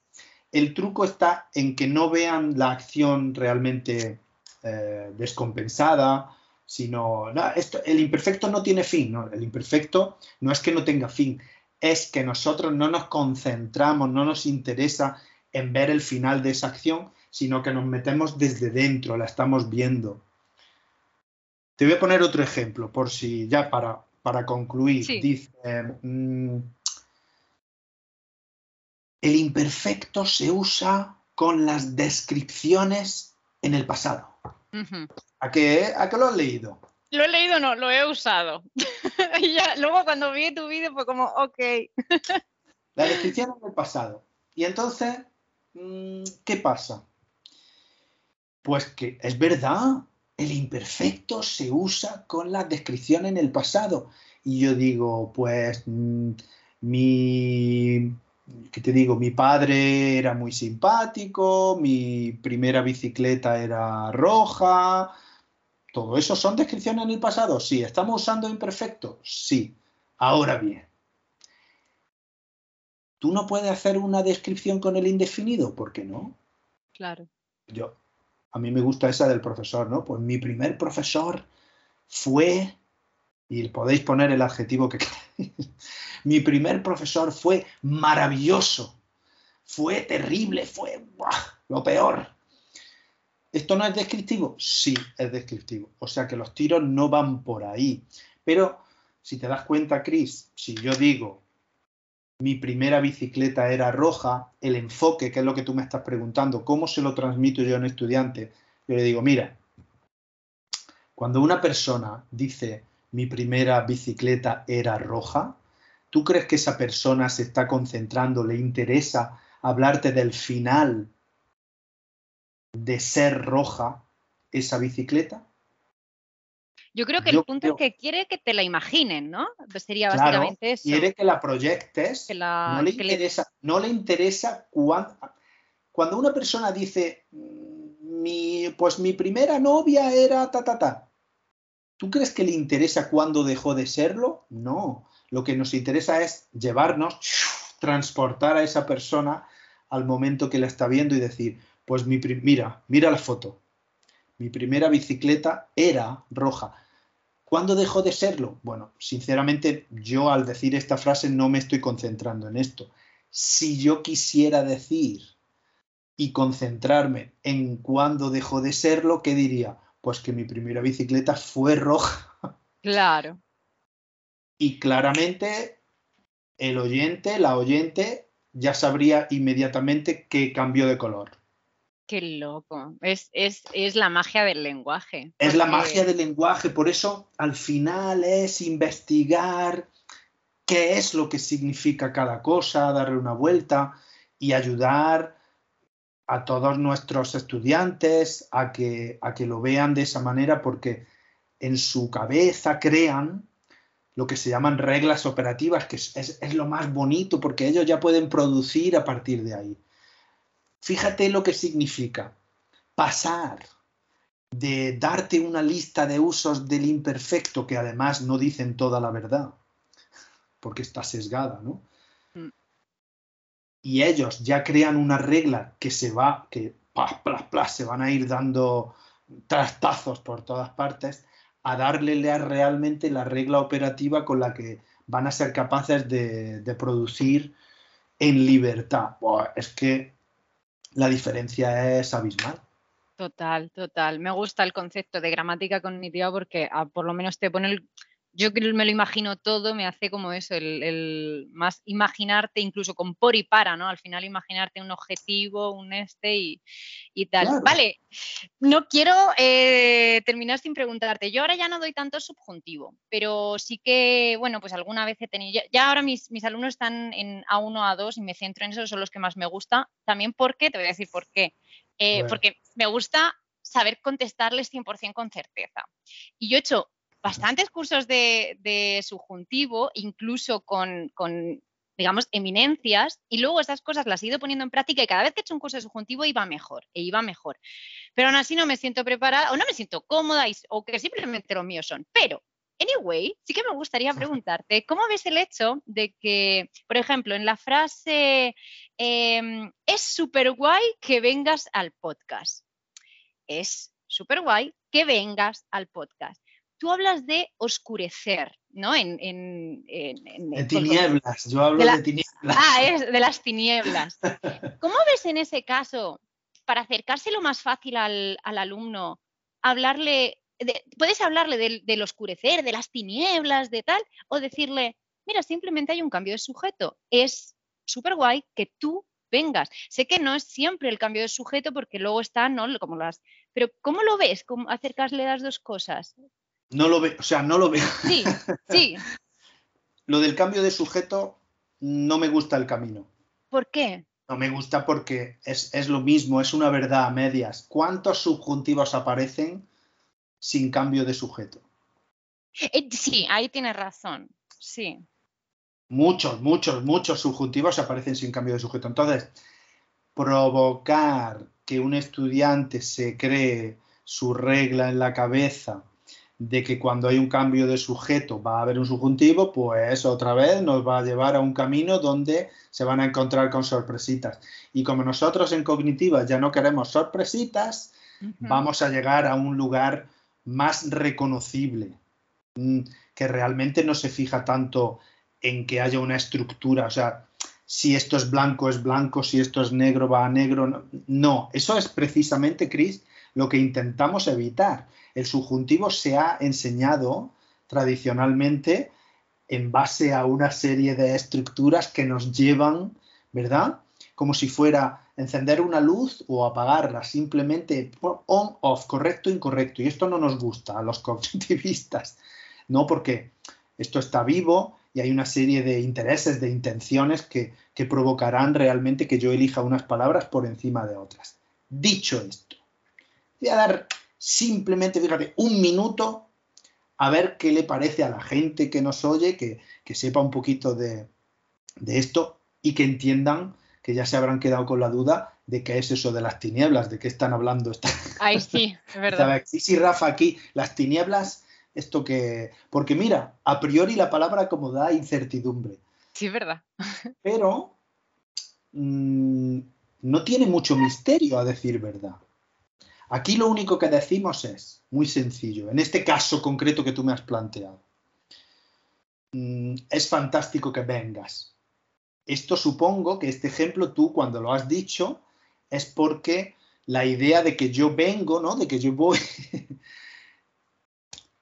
S2: El truco está en que no vean la acción realmente eh, descompensada sino esto, el imperfecto no tiene fin, ¿no? el imperfecto no es que no tenga fin, es que nosotros no nos concentramos, no nos interesa en ver el final de esa acción, sino que nos metemos desde dentro, la estamos viendo. Te voy a poner otro ejemplo, por si ya para, para concluir. Dice, mm, el imperfecto se usa con las descripciones en el pasado. ¿A, qué, ¿A qué lo has leído?
S1: Lo he leído, no, lo he usado. *laughs* y ya, luego cuando vi tu vídeo fue como, ok. *laughs*
S2: La descripción en el pasado. Y entonces, mm, ¿qué pasa? Pues que es verdad, el imperfecto se usa con la descripción en el pasado. Y yo digo, pues mm, mi ¿qué te digo? Mi padre era muy simpático, mi primera bicicleta era roja. ¿Todo eso son descripciones en el pasado? Sí. ¿Estamos usando imperfecto? Sí. Ahora bien, ¿tú no puedes hacer una descripción con el indefinido? ¿Por qué no?
S1: Claro.
S2: Yo, a mí me gusta esa del profesor, ¿no? Pues mi primer profesor fue y podéis poner el adjetivo que *laughs* queráis. Mi primer profesor fue maravilloso, fue terrible, fue lo peor. ¿Esto no es descriptivo? Sí, es descriptivo. O sea que los tiros no van por ahí. Pero si te das cuenta, Chris, si yo digo mi primera bicicleta era roja, el enfoque, que es lo que tú me estás preguntando, ¿cómo se lo transmito yo a un estudiante? Yo le digo, mira, Cuando una persona dice mi primera bicicleta era roja, ¿tú crees que esa persona se está concentrando, le interesa hablarte del final de ser roja esa bicicleta?
S1: Yo creo que el punto es que quiere que te la imaginen, ¿no? Pues sería básicamente eso.
S2: Quiere que la proyectes. no, le interesa, no le interesa cuándo. Cuando una persona dice, mi, pues mi primera novia era ta, ta, ta. ¿Tú crees que le interesa cuándo dejó de serlo? No. Lo que nos interesa es llevarnos, transportar a esa persona al momento que la está viendo y decir, pues mi mira, mira la foto. Mi primera bicicleta era roja. ¿Cuándo dejó de serlo? Bueno, sinceramente yo al decir esta frase no me estoy concentrando en esto. Si yo quisiera decir y concentrarme en cuándo dejó de serlo, ¿qué diría? Pues que mi primera bicicleta fue roja.
S1: Claro.
S2: Y claramente el oyente, la oyente, ya sabría inmediatamente que cambió de color.
S1: Qué loco. Es, la magia del lenguaje.
S2: Es la magia del lenguaje. Por eso al final es investigar qué es lo que significa cada cosa, darle una vuelta y ayudar a todos nuestros estudiantes a que, a que lo vean de esa manera porque en su cabeza crean lo que se llaman reglas operativas, que es lo más bonito porque ellos ya pueden producir a partir de ahí. Fíjate lo que significa pasar de darte una lista de usos del imperfecto que además no dicen toda la verdad, porque está sesgada, ¿no? Mm. Y ellos ya crean una regla que se va, que se van a ir dando trastazos por todas partes, a darle realmente la regla operativa con la que van a ser capaces de, producir en libertad. es que la diferencia es abismal.
S1: Total, total. Me gusta el concepto de gramática cognitiva porque ah, por lo menos te pone el, yo me lo imagino todo, me hace como eso, el, más imaginarte incluso con por y para, ¿no? Al final imaginarte un objetivo, un este y, tal. Vale, no quiero eh, terminar sin preguntarte. Yo ahora ya no doy tanto subjuntivo, pero sí que, bueno, pues alguna vez he tenido, ya, ahora mis, mis, alumnos están en A1, A2 y me centro en eso, son los que más me gusta. También porque, te voy a decir por qué. Eh, porque me gusta saber contestarles 100% con certeza. Y yo he hecho bastantes cursos de, subjuntivo, incluso con, digamos, eminencias, y luego esas cosas las he ido poniendo en práctica y cada vez que he hecho un curso de subjuntivo iba mejor, e iba mejor. Pero aún así no me siento preparada o no me siento cómoda o que simplemente los míos son. Pero, anyway, sí que me gustaría preguntarte, ¿cómo ves el hecho de que, por ejemplo, en la frase, em, es súper guay que vengas al podcast? Es súper guay que vengas al podcast tú hablas de oscurecer, ¿no? En,
S2: de tinieblas, yo hablo de, tinieblas. *laughs*
S1: Ah, es de las tinieblas. ¿Cómo ves en ese caso, para acercárselo más fácil al, alumno, hablarle, puedes hablarle del, oscurecer, de las tinieblas, de tal, o decirle, mira, simplemente hay un cambio de sujeto. Es súper guay que tú vengas. Sé que no es siempre el cambio de sujeto porque luego están, ¿no? Como las... Pero ¿cómo lo ves? ¿Cómo acercarle las dos cosas?
S2: No lo veo, o sea, no lo veo.
S1: Sí, sí. *laughs*
S2: lo del cambio de sujeto, no me gusta el camino.
S1: ¿Por qué?
S2: No me gusta porque es, lo mismo, es una verdad a medias. ¿Cuántos subjuntivos aparecen sin cambio de sujeto?
S1: Eh, sí, ahí tienes razón, sí.
S2: Muchos, muchos, muchos subjuntivos aparecen sin cambio de sujeto. Entonces, provocar que un estudiante se cree su regla en la cabeza de que cuando hay un cambio de sujeto va a haber un subjuntivo, pues otra vez nos va a llevar a un camino donde se van a encontrar con sorpresitas. Y como nosotros en cognitiva ya no queremos sorpresitas, vamos a llegar a un lugar más reconocible, mm, que realmente no se fija tanto en que haya una estructura, o sea, si esto es blanco es blanco, si esto es negro va a negro. No, eso es precisamente, Chris, lo que intentamos evitar. El subjuntivo se ha enseñado tradicionalmente en base a una serie de estructuras que nos llevan, ¿verdad? como si fuera encender una luz o apagarla, simplemente on, off, correcto, incorrecto. Y esto no nos gusta a los *laughs* cognitivistas, ¿no? Porque esto está vivo y hay una serie de intereses, de intenciones que, que provocarán realmente que yo elija unas palabras por encima de otras. Dicho esto, voy a dar simplemente, fíjate, un minuto a ver qué le parece a la gente que nos oye, que, sepa un poquito de, esto y que entiendan que ya se habrán quedado con la duda de qué es eso de las tinieblas, de qué están hablando.
S1: Ay, sí, es *laughs* verdad.
S2: Sí, sí, Rafa, aquí, las tinieblas, esto que... Porque mira, a priori la palabra como da incertidumbre.
S1: Sí, es verdad.
S2: Pero mm, no tiene mucho misterio, a decir verdad. Aquí lo único que decimos es, muy sencillo, en este caso concreto que tú me has planteado, mm, es fantástico que vengas. Esto supongo que este ejemplo tú cuando lo has dicho es porque la idea de que yo vengo, ¿no? De que yo voy, *laughs*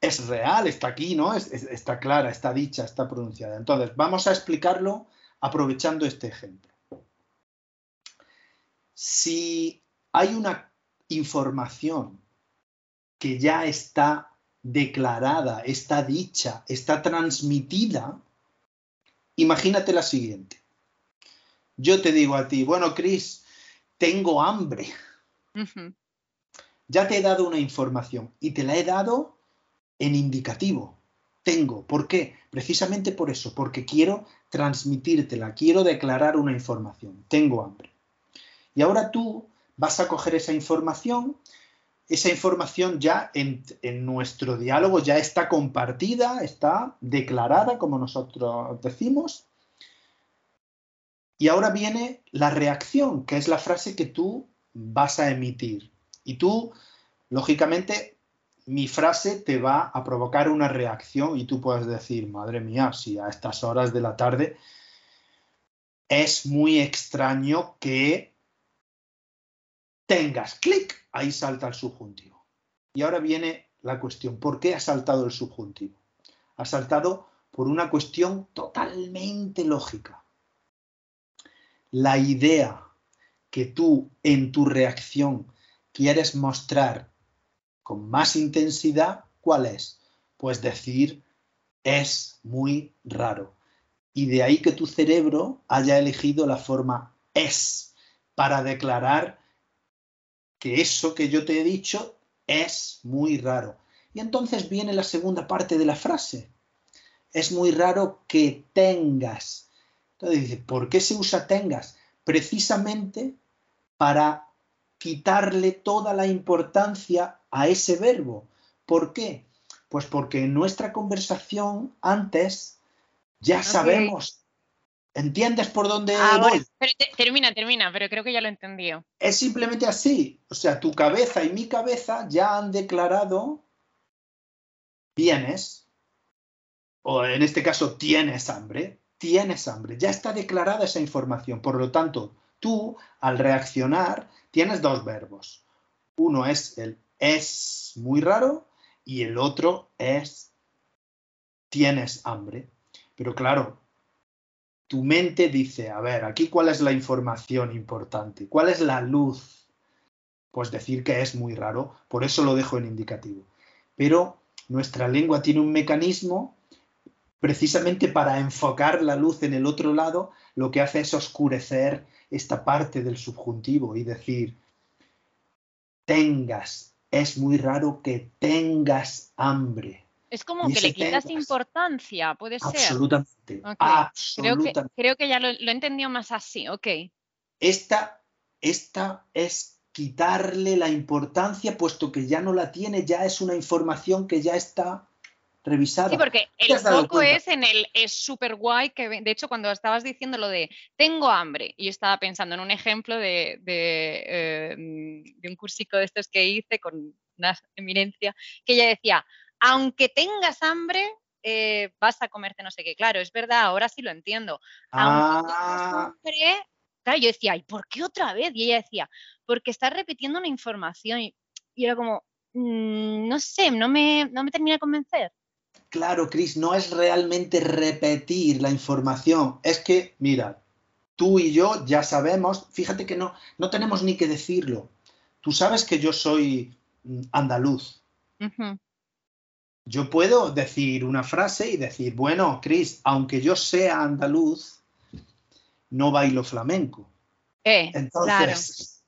S2: es real, está aquí, ¿no? está clara, está dicha, está pronunciada. Entonces, vamos a explicarlo aprovechando este ejemplo. Si hay una información que ya está declarada, está dicha, está transmitida, imagínate la siguiente. Yo te digo a ti, bueno, Cris, tengo hambre. Ya te he dado una información y te la he dado en indicativo. Tengo. ¿Por qué? Precisamente por eso, porque quiero transmitírtela, quiero declarar una información. Tengo hambre. Y ahora tú vas a coger esa información, esa información ya en, nuestro diálogo ya está compartida, está declarada, como nosotros decimos, y ahora viene la reacción, que es la frase que tú vas a emitir. Y tú, lógicamente, mi frase te va a provocar una reacción y tú puedes decir, madre mía, si a estas horas de la tarde es muy extraño que tengas clic, ahí salta el subjuntivo. Y ahora viene la cuestión, ¿por qué ha saltado el subjuntivo? Ha saltado por una cuestión totalmente lógica. La idea que tú en tu reacción quieres mostrar con más intensidad, ¿cuál es? Pues decir, es muy raro. Y de ahí que tu cerebro haya elegido la forma es para declarar que eso que yo te he dicho es muy raro. Y entonces viene la segunda parte de la frase. Es muy raro que tengas. Entonces dice, ¿por qué se usa tengas? Precisamente para quitarle toda la importancia a ese verbo. ¿Por qué? Pues porque en nuestra conversación antes ya sabemos ¿Entiendes por dónde ah, voy?
S1: termina, termina, pero creo que ya lo he entendido.
S2: Es simplemente así. O sea, tu cabeza y mi cabeza ya han declarado vienes, o en este caso tienes hambre, tienes hambre. Ya está declarada esa información. Por lo tanto, tú al reaccionar tienes dos verbos. Uno es el es muy raro y el otro es tienes hambre. Pero claro, tu mente dice, a ver, aquí cuál es la información importante, cuál es la luz. Pues decir que es muy raro, por eso lo dejo en indicativo. Pero nuestra lengua tiene un mecanismo precisamente para enfocar la luz en el otro lado, lo que hace es oscurecer esta parte del subjuntivo y decir, tengas, es muy raro que tengas hambre.
S1: Es como que le quitas importancia, puede ser.
S2: Absolutamente. absolutamente.
S1: Creo, que, ya lo, he entendido más así, ok.
S2: Esta, esta es quitarle la importancia, puesto que ya no la tiene, ya es una información que ya está revisada.
S1: Sí, porque el foco es en el es súper guay, que de hecho cuando estabas diciendo lo de tengo hambre, y yo estaba pensando en un ejemplo de, de, de un cursico de estos que hice con una eminencia, que ella decía, aunque tengas hambre, eh, vas a comerte no sé qué. Claro, es verdad, ahora sí lo entiendo. Aunque
S2: ah.
S1: hambre, claro, yo decía, ¿y por qué otra vez? Y ella decía, porque estás repitiendo una información. Y, era como, mm, no sé, no me, no me termina de convencer.
S2: Claro, Cris, no es realmente repetir la información. Es que, mira, tú y yo ya sabemos, fíjate que no, no tenemos ni que decirlo. Tú sabes que yo soy mm, andaluz. Yo puedo decir una frase y decir, bueno, Cris, aunque yo sea andaluz, no bailo flamenco.
S1: Eh, Entonces,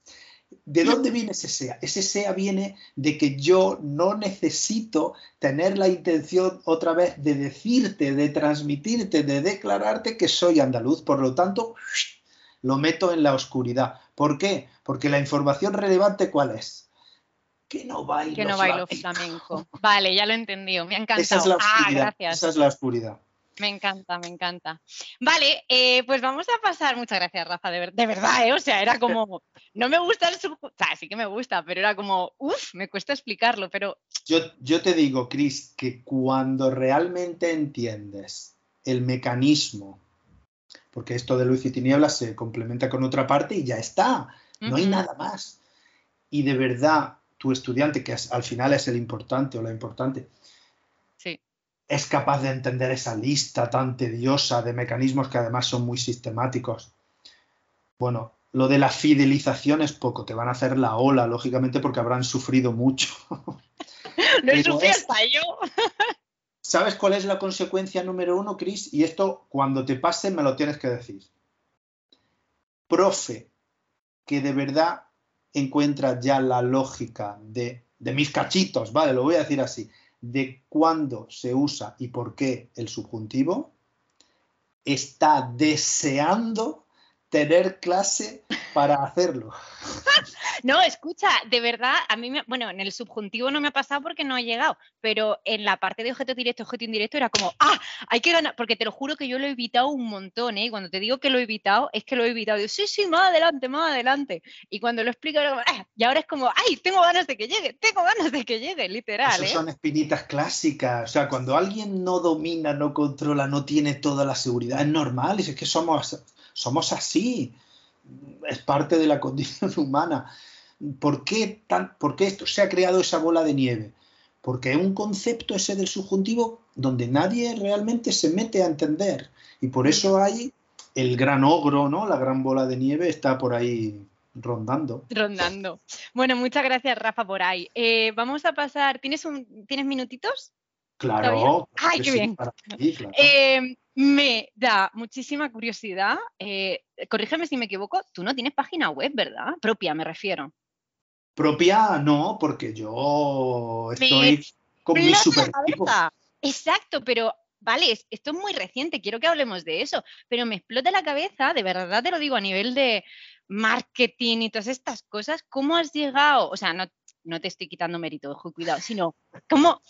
S2: ¿de dónde viene ese sea? Ese sea viene de que yo no necesito tener la intención otra vez de decirte, de transmitirte, de declararte que soy andaluz. Por lo tanto, lo meto en la oscuridad. ¿Por qué? Porque la información relevante, ¿cuál es? Que no bailo,
S1: que no bailo flamenco. Vale, ya lo he entendido. Me ha encantado.
S2: Esa es la ah, gracias. Esa es la oscuridad.
S1: Me encanta, me encanta. Vale, eh, pues vamos a pasar. Muchas gracias, Rafa, de, verdad, ¿eh? O sea, era como. *laughs* No me gusta el sub. O sea, sí que me gusta, pero era como. Uf, me cuesta explicarlo, pero.
S2: Yo, yo te digo, Cris, que cuando realmente entiendes el mecanismo, porque esto de luz y tinieblas se complementa con otra parte y ya está. No hay nada más. Y de verdad, tu estudiante, que al final es el importante o la importante, es capaz de entender esa lista tan tediosa de mecanismos que además son muy sistemáticos. Bueno, lo de la fidelización es poco, te van a hacer la ola, lógicamente, porque habrán sufrido mucho. *laughs*
S1: No he sufrido hasta yo. *laughs*
S2: ¿Sabes cuál es la consecuencia número uno, Chris? Y esto, cuando te pase, me lo tienes que decir. Profe, que de verdad encuentra ya la lógica de, de mis cachitos, ¿vale? Lo voy a decir así de cuándo se usa y por qué el subjuntivo, está deseando tener clase para hacerlo. *laughs*
S1: No, escucha, de verdad, a mí, me, bueno, en el subjuntivo no me ha pasado porque no he llegado, pero en la parte de objeto directo, objeto indirecto era como, ah, hay que ganar, porque te lo juro que yo lo he evitado un montón, ¿eh? Y cuando te digo que lo he evitado, es que lo he evitado. Digo, sí, sí, más adelante, más adelante. Y cuando lo explico, ah", y ahora es como, ay, tengo ganas de que llegue, tengo ganas de que llegue, literal. Eso
S2: ¿eh? son espinitas clásicas, o sea, cuando alguien no domina, no controla, no tiene toda la seguridad, es normal, es que somos, somos así es parte de la condición *laughs* humana. ¿Por qué, tan, ¿Por qué esto se ha creado esa bola de nieve? Porque es un concepto ese del subjuntivo donde nadie realmente se mete a entender. Y por eso hay el gran ogro, ¿no? La gran bola de nieve está por ahí rondando.
S1: Rondando. Bueno, muchas gracias, Rafa, por ahí. Eh, vamos a pasar. ¿Tienes, un, ¿Tienes minutitos?
S2: Claro.
S1: ¡Ay, qué bien! Eh, me da muchísima curiosidad. Eh, corrígeme si me equivoco, tú no tienes página web, ¿verdad? Propia, me refiero.
S2: Propia no, porque yo estoy con mi super
S1: Exacto, pero vale, esto es muy reciente, quiero que hablemos de eso, pero me explota la cabeza, de verdad te lo digo a nivel de marketing y todas estas cosas, ¿cómo has llegado? O sea, no, no te estoy quitando mérito, cuidado, sino ¿cómo,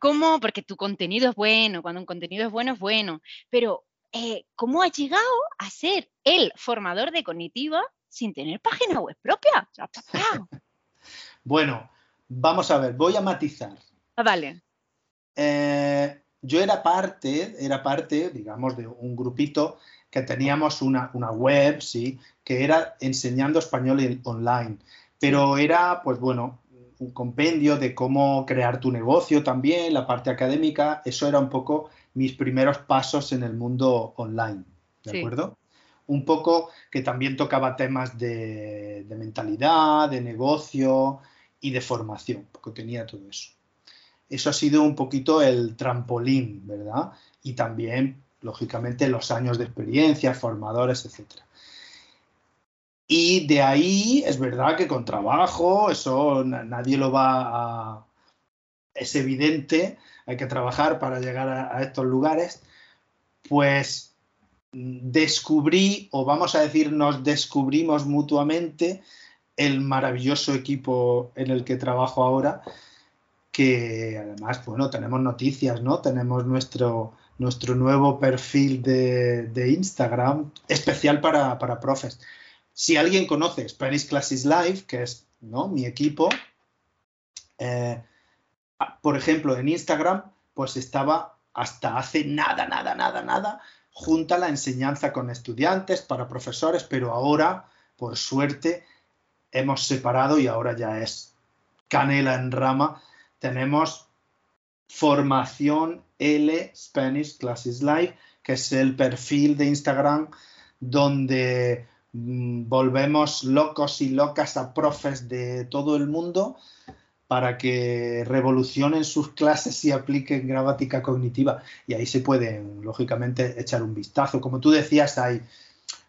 S1: cómo, porque tu contenido es bueno, cuando un contenido es bueno, es bueno, pero eh, ¿cómo has llegado a ser el formador de cognitiva sin tener página web propia? *laughs*
S2: bueno, vamos a ver, voy a matizar.
S1: Ah, vale.
S2: Eh, yo era parte, era parte, digamos, de un grupito que teníamos una, una web, sí, que era enseñando español online, pero era, pues bueno, un compendio de cómo crear tu negocio también, la parte académica, eso era un poco mis primeros pasos en el mundo online, ¿de acuerdo? Un poco que también tocaba temas de, mentalidad, de negocio y de formación, porque tenía todo eso. Eso ha sido un poquito el trampolín, ¿verdad? Y también, lógicamente, los años de experiencia, formadores, etcétera. Y de ahí es verdad que con trabajo, eso nadie lo va a... Es evidente, hay que trabajar para llegar a, estos lugares, pues descubrí, o vamos a decir, nos descubrimos mutuamente el maravilloso equipo en el que trabajo ahora, que además, bueno, tenemos noticias, ¿no? Tenemos nuestro, nuestro nuevo perfil de, Instagram especial para, para profes. Si alguien conoce Spanish Classes Live, que es ¿no? mi equipo, eh, por ejemplo, en Instagram, pues estaba hasta hace nada, nada, nada, nada, junta la enseñanza con estudiantes, para profesores, pero ahora, por suerte, hemos separado y ahora ya es canela en rama. Tenemos formación L Spanish Classes Live, que es el perfil de Instagram donde volvemos locos y locas a profes de todo el mundo para que revolucionen sus clases y apliquen gramática cognitiva. Y ahí se pueden, lógicamente, echar un vistazo. Como tú decías, hay,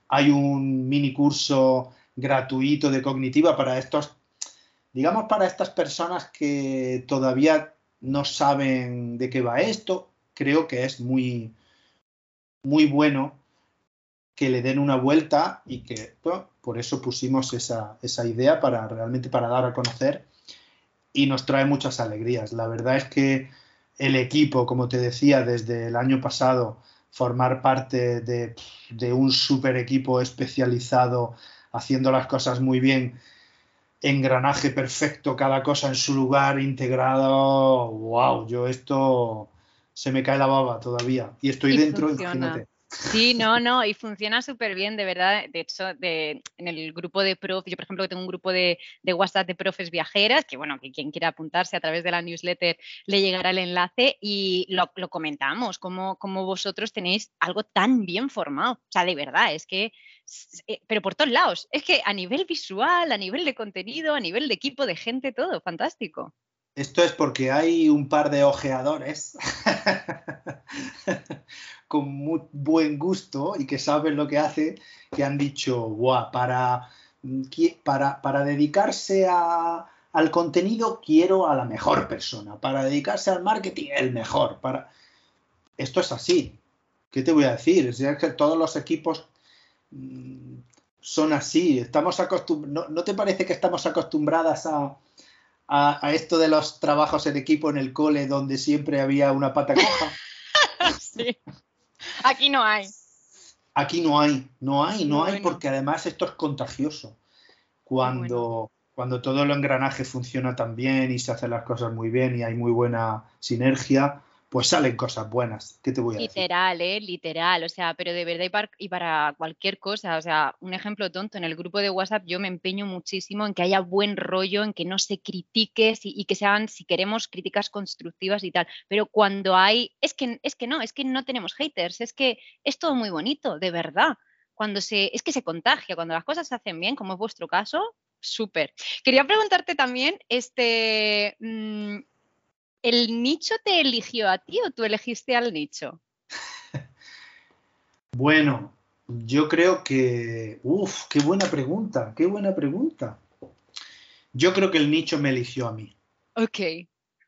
S2: hay un mini curso gratuito de cognitiva para estos, digamos, para estas personas que todavía no saben de qué va esto. Creo que es muy, muy bueno que le den una vuelta y que por eso pusimos esa, idea para realmente para dar a conocer y nos trae muchas alegrías. La verdad es que el equipo, como te decía, desde el año pasado, formar parte de, de un super equipo especializado haciendo las cosas muy bien, engranaje perfecto, cada cosa en su lugar, integrado, wow, yo esto se me cae la baba todavía y estoy dentro, imagínate.
S1: Sí, no, no, y funciona súper bien, de verdad. De hecho, de, en el grupo de prof, yo por ejemplo tengo un grupo de, WhatsApp de profes viajeras, que bueno, que quien quiera apuntarse a través de la newsletter le llegará el enlace y lo, comentamos, como, como vosotros tenéis algo tan bien formado. O sea, de verdad, es que, eh, pero por todos lados, es que a nivel visual, a nivel de contenido, a nivel de equipo, de gente, todo, fantástico.
S2: Esto es porque hay un par de ojeadores *laughs* con muy buen gusto y que saben lo que hace, que han dicho, guau, para, para, para dedicarse al contenido quiero a la mejor persona, para dedicarse al marketing el mejor. Para... Esto es así. ¿Qué te voy a decir? Que todos los equipos mm, son así. Estamos ¿No te parece que estamos acostumbradas a a, esto de los trabajos en equipo en el cole donde siempre había una pata coja. *laughs*
S1: sí. Aquí no hay.
S2: Aquí no hay, no hay, no hay, porque además esto es contagioso. Cuando, cuando todo el engranaje funciona tan bien y se hacen las cosas muy bien y hay muy buena sinergia, pues salen cosas buenas. ¿Qué te voy a
S1: decir? Literal, ¿eh? Literal. O sea, pero de verdad y para, cualquier cosa. O sea, un ejemplo tonto, en el grupo de WhatsApp yo me empeño muchísimo en que haya buen rollo, en que no se critique y, que sean, si queremos, críticas constructivas y tal. Pero cuando hay, es que, es que no, es que no tenemos haters, es que es todo muy bonito, de verdad. Cuando se, es que se contagia, cuando las cosas se hacen bien, como es vuestro caso, súper. Quería preguntarte también, este, mm, ¿el nicho te eligió a ti o tú elegiste al nicho? *laughs*
S2: bueno, yo creo que, uf, qué buena pregunta, qué buena pregunta. Yo creo que el nicho me eligió a mí.
S1: Ok.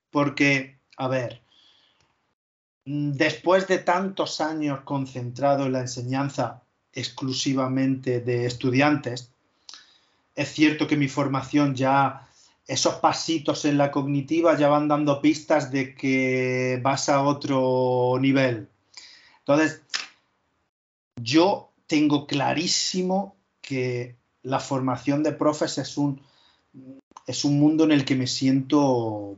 S2: Porque, a ver, después de tantos años concentrado en la enseñanza exclusivamente de estudiantes, es cierto que mi formación ya esos pasitos en la cognitiva ya van dando pistas de que vas a otro nivel. Entonces, yo tengo clarísimo que la formación de profes es un, es un mundo en el que me siento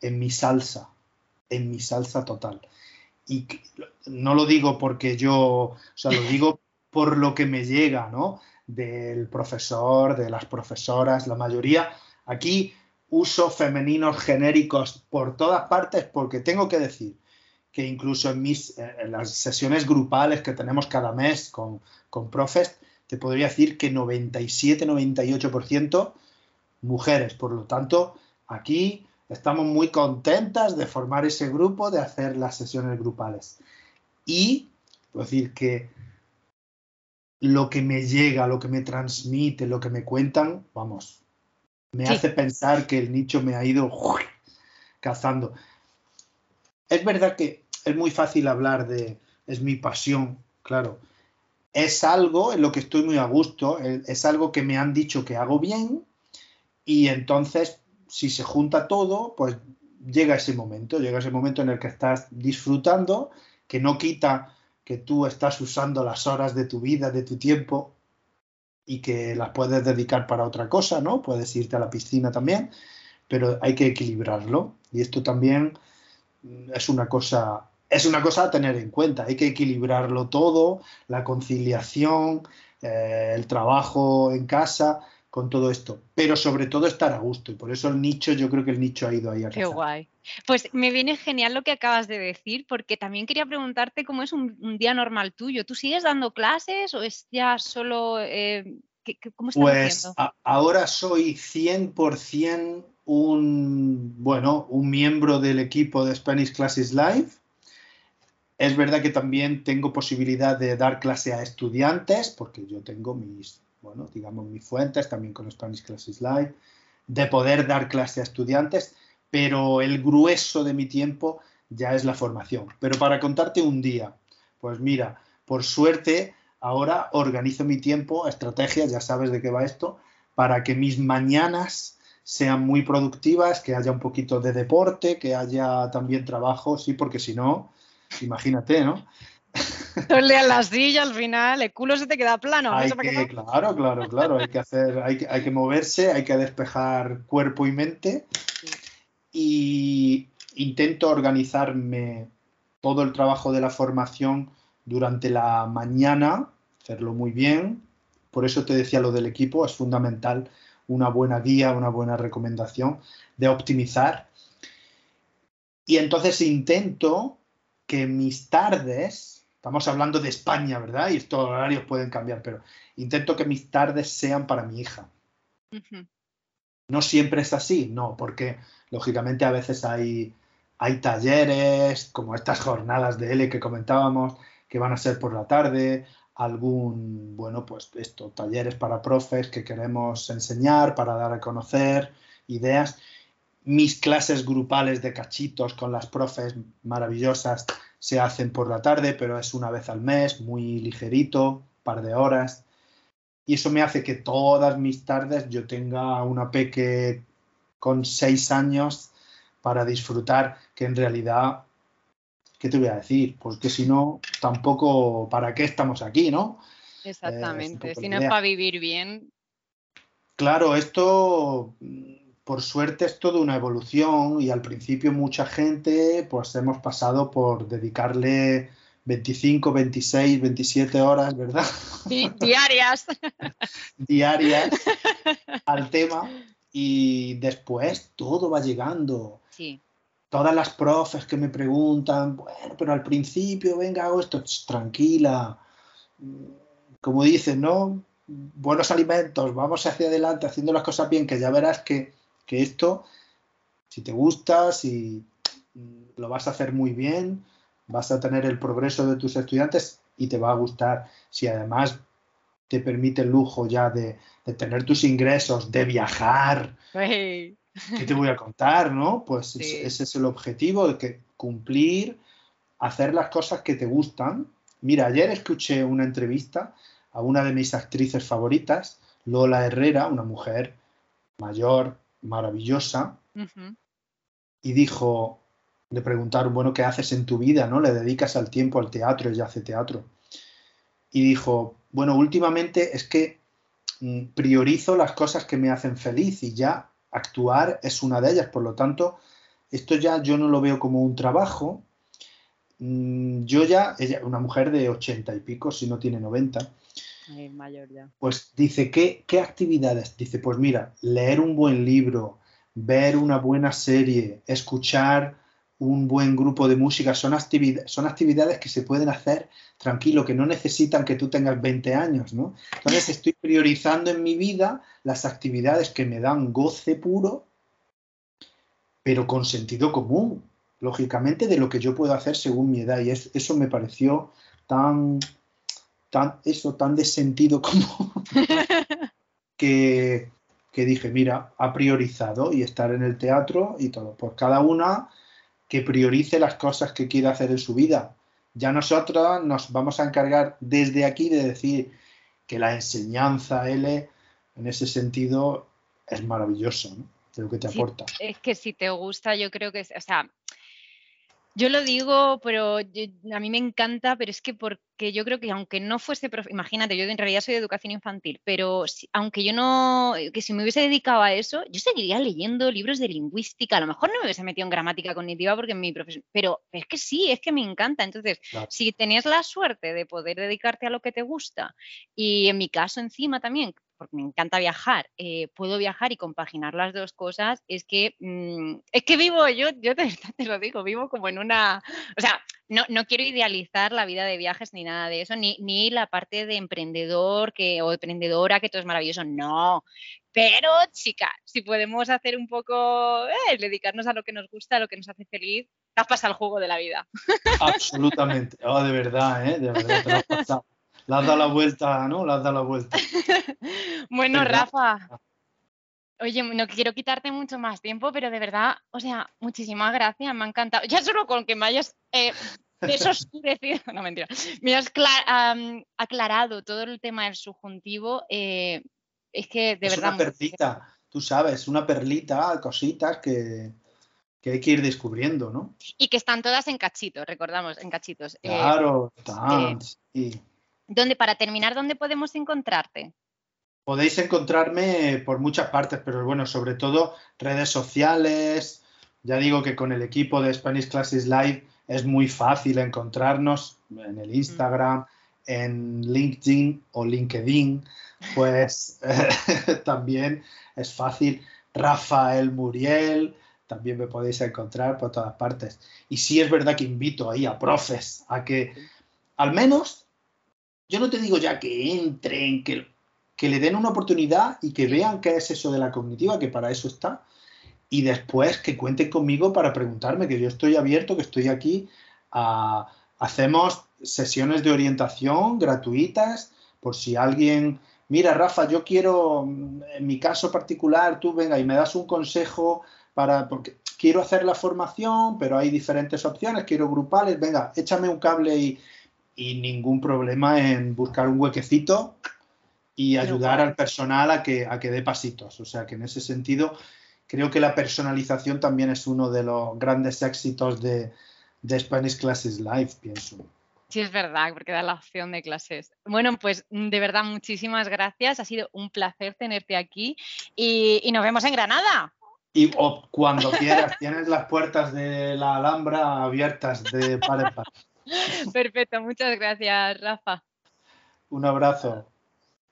S2: en mi salsa, en mi salsa total. Y no lo digo porque yo, o sea, lo digo por lo que me llega, ¿no? Del profesor, de las profesoras, la mayoría Aquí uso femeninos genéricos por todas partes porque tengo que decir que incluso en, mis, las sesiones grupales que tenemos cada mes con, con profes, te podría decir que 97-98% mujeres. Por lo tanto, aquí estamos muy contentas de formar ese grupo, de hacer las sesiones grupales. Y puedo decir que lo que me llega, lo que me transmite, lo que me cuentan, vamos, me hace pensar que el nicho me ha ido cazando. Es verdad que es muy fácil hablar de, es mi pasión, claro. Es algo en lo que estoy muy a gusto, es algo que me han dicho que hago bien y entonces si se junta todo, pues llega ese momento, llega ese momento en el que estás disfrutando, que no quita que tú estás usando las horas de tu vida, de tu tiempo y que las puedes dedicar para otra cosa, ¿no? Puedes irte a la piscina también, pero hay que equilibrarlo. Y esto también mm, es una cosa, es una cosa a tener en cuenta. Hay que equilibrarlo todo, la conciliación, eh, el trabajo en casa, con todo esto, pero sobre todo estar a gusto y por eso el nicho, yo creo que el nicho ha ido ahí a
S1: Qué guay. Pues me viene genial lo que acabas de decir, porque también quería preguntarte cómo es un, día normal tuyo. ¿Tú sigues dando clases o es ya solo... Eh, ¿Cómo estás
S2: pues ahora soy 100% un, bueno, un miembro del equipo de Spanish Classes Live. Es verdad que también tengo posibilidad de dar clase a estudiantes, porque yo tengo mis bueno, digamos, mis fuentes, también con Spanish Classes Live, de poder dar clase a estudiantes, pero el grueso de mi tiempo ya es la formación. Pero para contarte un día, pues mira, por suerte ahora organizo mi tiempo, estrategias, ya sabes de qué va esto, para que mis mañanas sean muy productivas, que haya un poquito de deporte, que haya también trabajo, sí, porque si no, imagínate, ¿no?
S1: Tole a la silla al final, el culo se te queda plano.
S2: Hay que, Claro, claro, claro. Hay que hacer, hay que, hay que moverse, hay que despejar cuerpo y mente. Y intento organizarme todo el trabajo de la formación durante la mañana, hacerlo muy bien. Por eso te decía lo del equipo, es fundamental una buena guía, una buena recomendación de optimizar. Y entonces intento que mis tardes Estamos hablando de España, ¿verdad? Y estos horarios pueden cambiar, pero intento que mis tardes sean para mi hija. No siempre es así, no, porque lógicamente a veces hay, hay talleres, como estas jornadas de L que comentábamos, que van a ser por la tarde, algún, bueno, pues esto, talleres para profes que queremos enseñar, para dar a conocer ideas. Mis clases grupales de cachitos con las profes maravillosas se hacen por la tarde, pero es una vez al mes, muy ligerito, par de horas. Y eso me hace que todas mis tardes yo tenga una peque con seis años para disfrutar, que en realidad, ¿qué te voy a decir? Pues que si no, tampoco, ¿para qué estamos aquí, no?
S1: Exactamente, si no es para vivir bien.
S2: Claro, esto por suerte es toda una evolución y al principio mucha gente pues hemos pasado por dedicarle 25, 26, 27 horas, ¿verdad? *laughs*
S1: diarias. *laughs*
S2: diarias al tema y después todo va llegando.
S1: Sí.
S2: Todas las profes que me preguntan, bueno, pero al principio, venga, hago esto, tranquila. Como dicen, ¿no? Buenos alimentos, vamos hacia adelante haciendo las cosas bien, que ya verás que que esto, si te gusta, si lo vas a hacer muy bien, vas a tener el progreso de tus estudiantes y te va a gustar. Si además te permite el lujo ya de, tener tus ingresos, de viajar, ¿qué te voy a contar, no? Pues ese es el objetivo, de que cumplir, hacer las cosas que te gustan. Mira, ayer escuché una entrevista a una de mis actrices favoritas, Lola Herrera, una mujer mayor, maravillosa y dijo, le preguntaron, bueno, ¿qué haces en tu vida? ¿No? ¿Le dedicas al tiempo al teatro? Ella hace teatro. Y dijo, bueno, últimamente es que mm, priorizo las cosas que me hacen feliz y ya actuar es una de ellas. Por lo tanto, esto ya yo no lo veo como un trabajo. Mm, yo ya, ella, una mujer de ochenta y pico, si no tiene noventa,
S1: mayor ya.
S2: Pues dice, ¿qué, ¿qué actividades? Dice, pues mira, leer un buen libro, ver una buena serie, escuchar un buen grupo de música, son, son actividades que se pueden hacer tranquilo, que no necesitan que tú tengas 20 años, ¿no? Entonces *laughs* estoy priorizando en mi vida las actividades que me dan goce puro, pero con sentido común, lógicamente, de lo que yo puedo hacer según mi edad. Y eso me pareció tan, tan, eso, tan de sentido como *laughs* que, dije, mira, ha priorizado y estar en el teatro y todo. Pues cada una que priorice las cosas que quiere hacer en su vida. Ya nosotros nos vamos a encargar desde aquí de decir que la enseñanza L, en ese sentido, es maravilloso, ¿no? De lo que te aporta.
S1: Es que si te gusta, yo creo que, o sea, yo lo digo, pero a mí me encanta, pero es que porque yo creo que aunque no fuese, imagínate, yo en realidad soy de educación infantil, pero aunque yo no, que si me hubiese dedicado a eso, yo seguiría leyendo libros de lingüística, a lo mejor no me hubiese metido en gramática cognitiva porque en mi profesión, pero es que sí, es que me encanta. Entonces, si tenías la suerte de poder dedicarte a lo que te gusta y en mi caso encima también, porque me encanta viajar, eh, puedo viajar y compaginar las dos cosas, es que, mm, es que vivo, yo, yo te, te, lo digo, vivo como en una, o sea, no, no, quiero idealizar la vida de viajes ni nada de eso, ni, ni la parte de emprendedor que, o emprendedora, que todo es maravilloso, no. Pero, chica, si podemos hacer un poco, eh, dedicarnos a lo que nos gusta, a lo que nos hace feliz, tapas al juego de la vida.
S2: Absolutamente, oh, de verdad, ¿eh? de verdad, te lo has pasado. Le has dado la vuelta, ¿no? Le has dado la vuelta. *laughs*
S1: bueno, ¿verdad? Rafa. Oye, no quiero quitarte mucho más tiempo, pero de verdad, o sea, muchísimas gracias, me ha encantado. Ya solo con que me hayas eh, desoscurecido, *laughs* no mentira, me has um, aclarado todo el tema del subjuntivo, eh, es que de
S2: es
S1: verdad...
S2: Una perlita, tú sabes, una perlita, cositas que, que hay que ir descubriendo, ¿no?
S1: Y que están todas en cachitos, recordamos, en cachitos.
S2: Eh, claro, están, sí.
S1: ¿Dónde, para terminar, dónde podemos encontrarte?
S2: Podéis encontrarme por muchas partes, pero bueno, sobre todo redes sociales. Ya digo que con el equipo de Spanish Classes Live es muy fácil encontrarnos en el Instagram, en LinkedIn o LinkedIn, pues *laughs* *laughs* también es fácil. Rafael Muriel, también me podéis encontrar por todas partes. Y sí es verdad que invito ahí a profes a que al menos, yo no te digo ya que entren, que, que le den una oportunidad y que vean qué es eso de la cognitiva, que para eso está, y después que cuenten conmigo para preguntarme, que yo estoy abierto, que estoy aquí. hacemos sesiones de orientación gratuitas por si alguien, mira Rafa, yo quiero, en mi caso particular, tú venga y me das un consejo para, porque quiero hacer la formación, pero hay diferentes opciones, quiero grupales, venga, échame un cable y, y ningún problema en buscar un huequecito y ayudar al personal a que, a que dé pasitos. O sea que en ese sentido creo que la personalización también es uno de los grandes éxitos de, de Spanish Classes Live, pienso.
S1: Sí, es verdad, porque da la opción de clases. Bueno, pues de verdad, muchísimas gracias. Ha sido un placer tenerte aquí y, y nos vemos en Granada.
S2: Y o cuando quieras, tienes las puertas de la Alhambra abiertas de par en par.
S1: Perfecto, muchas gracias, Rafa.
S2: Un abrazo.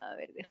S1: A ver,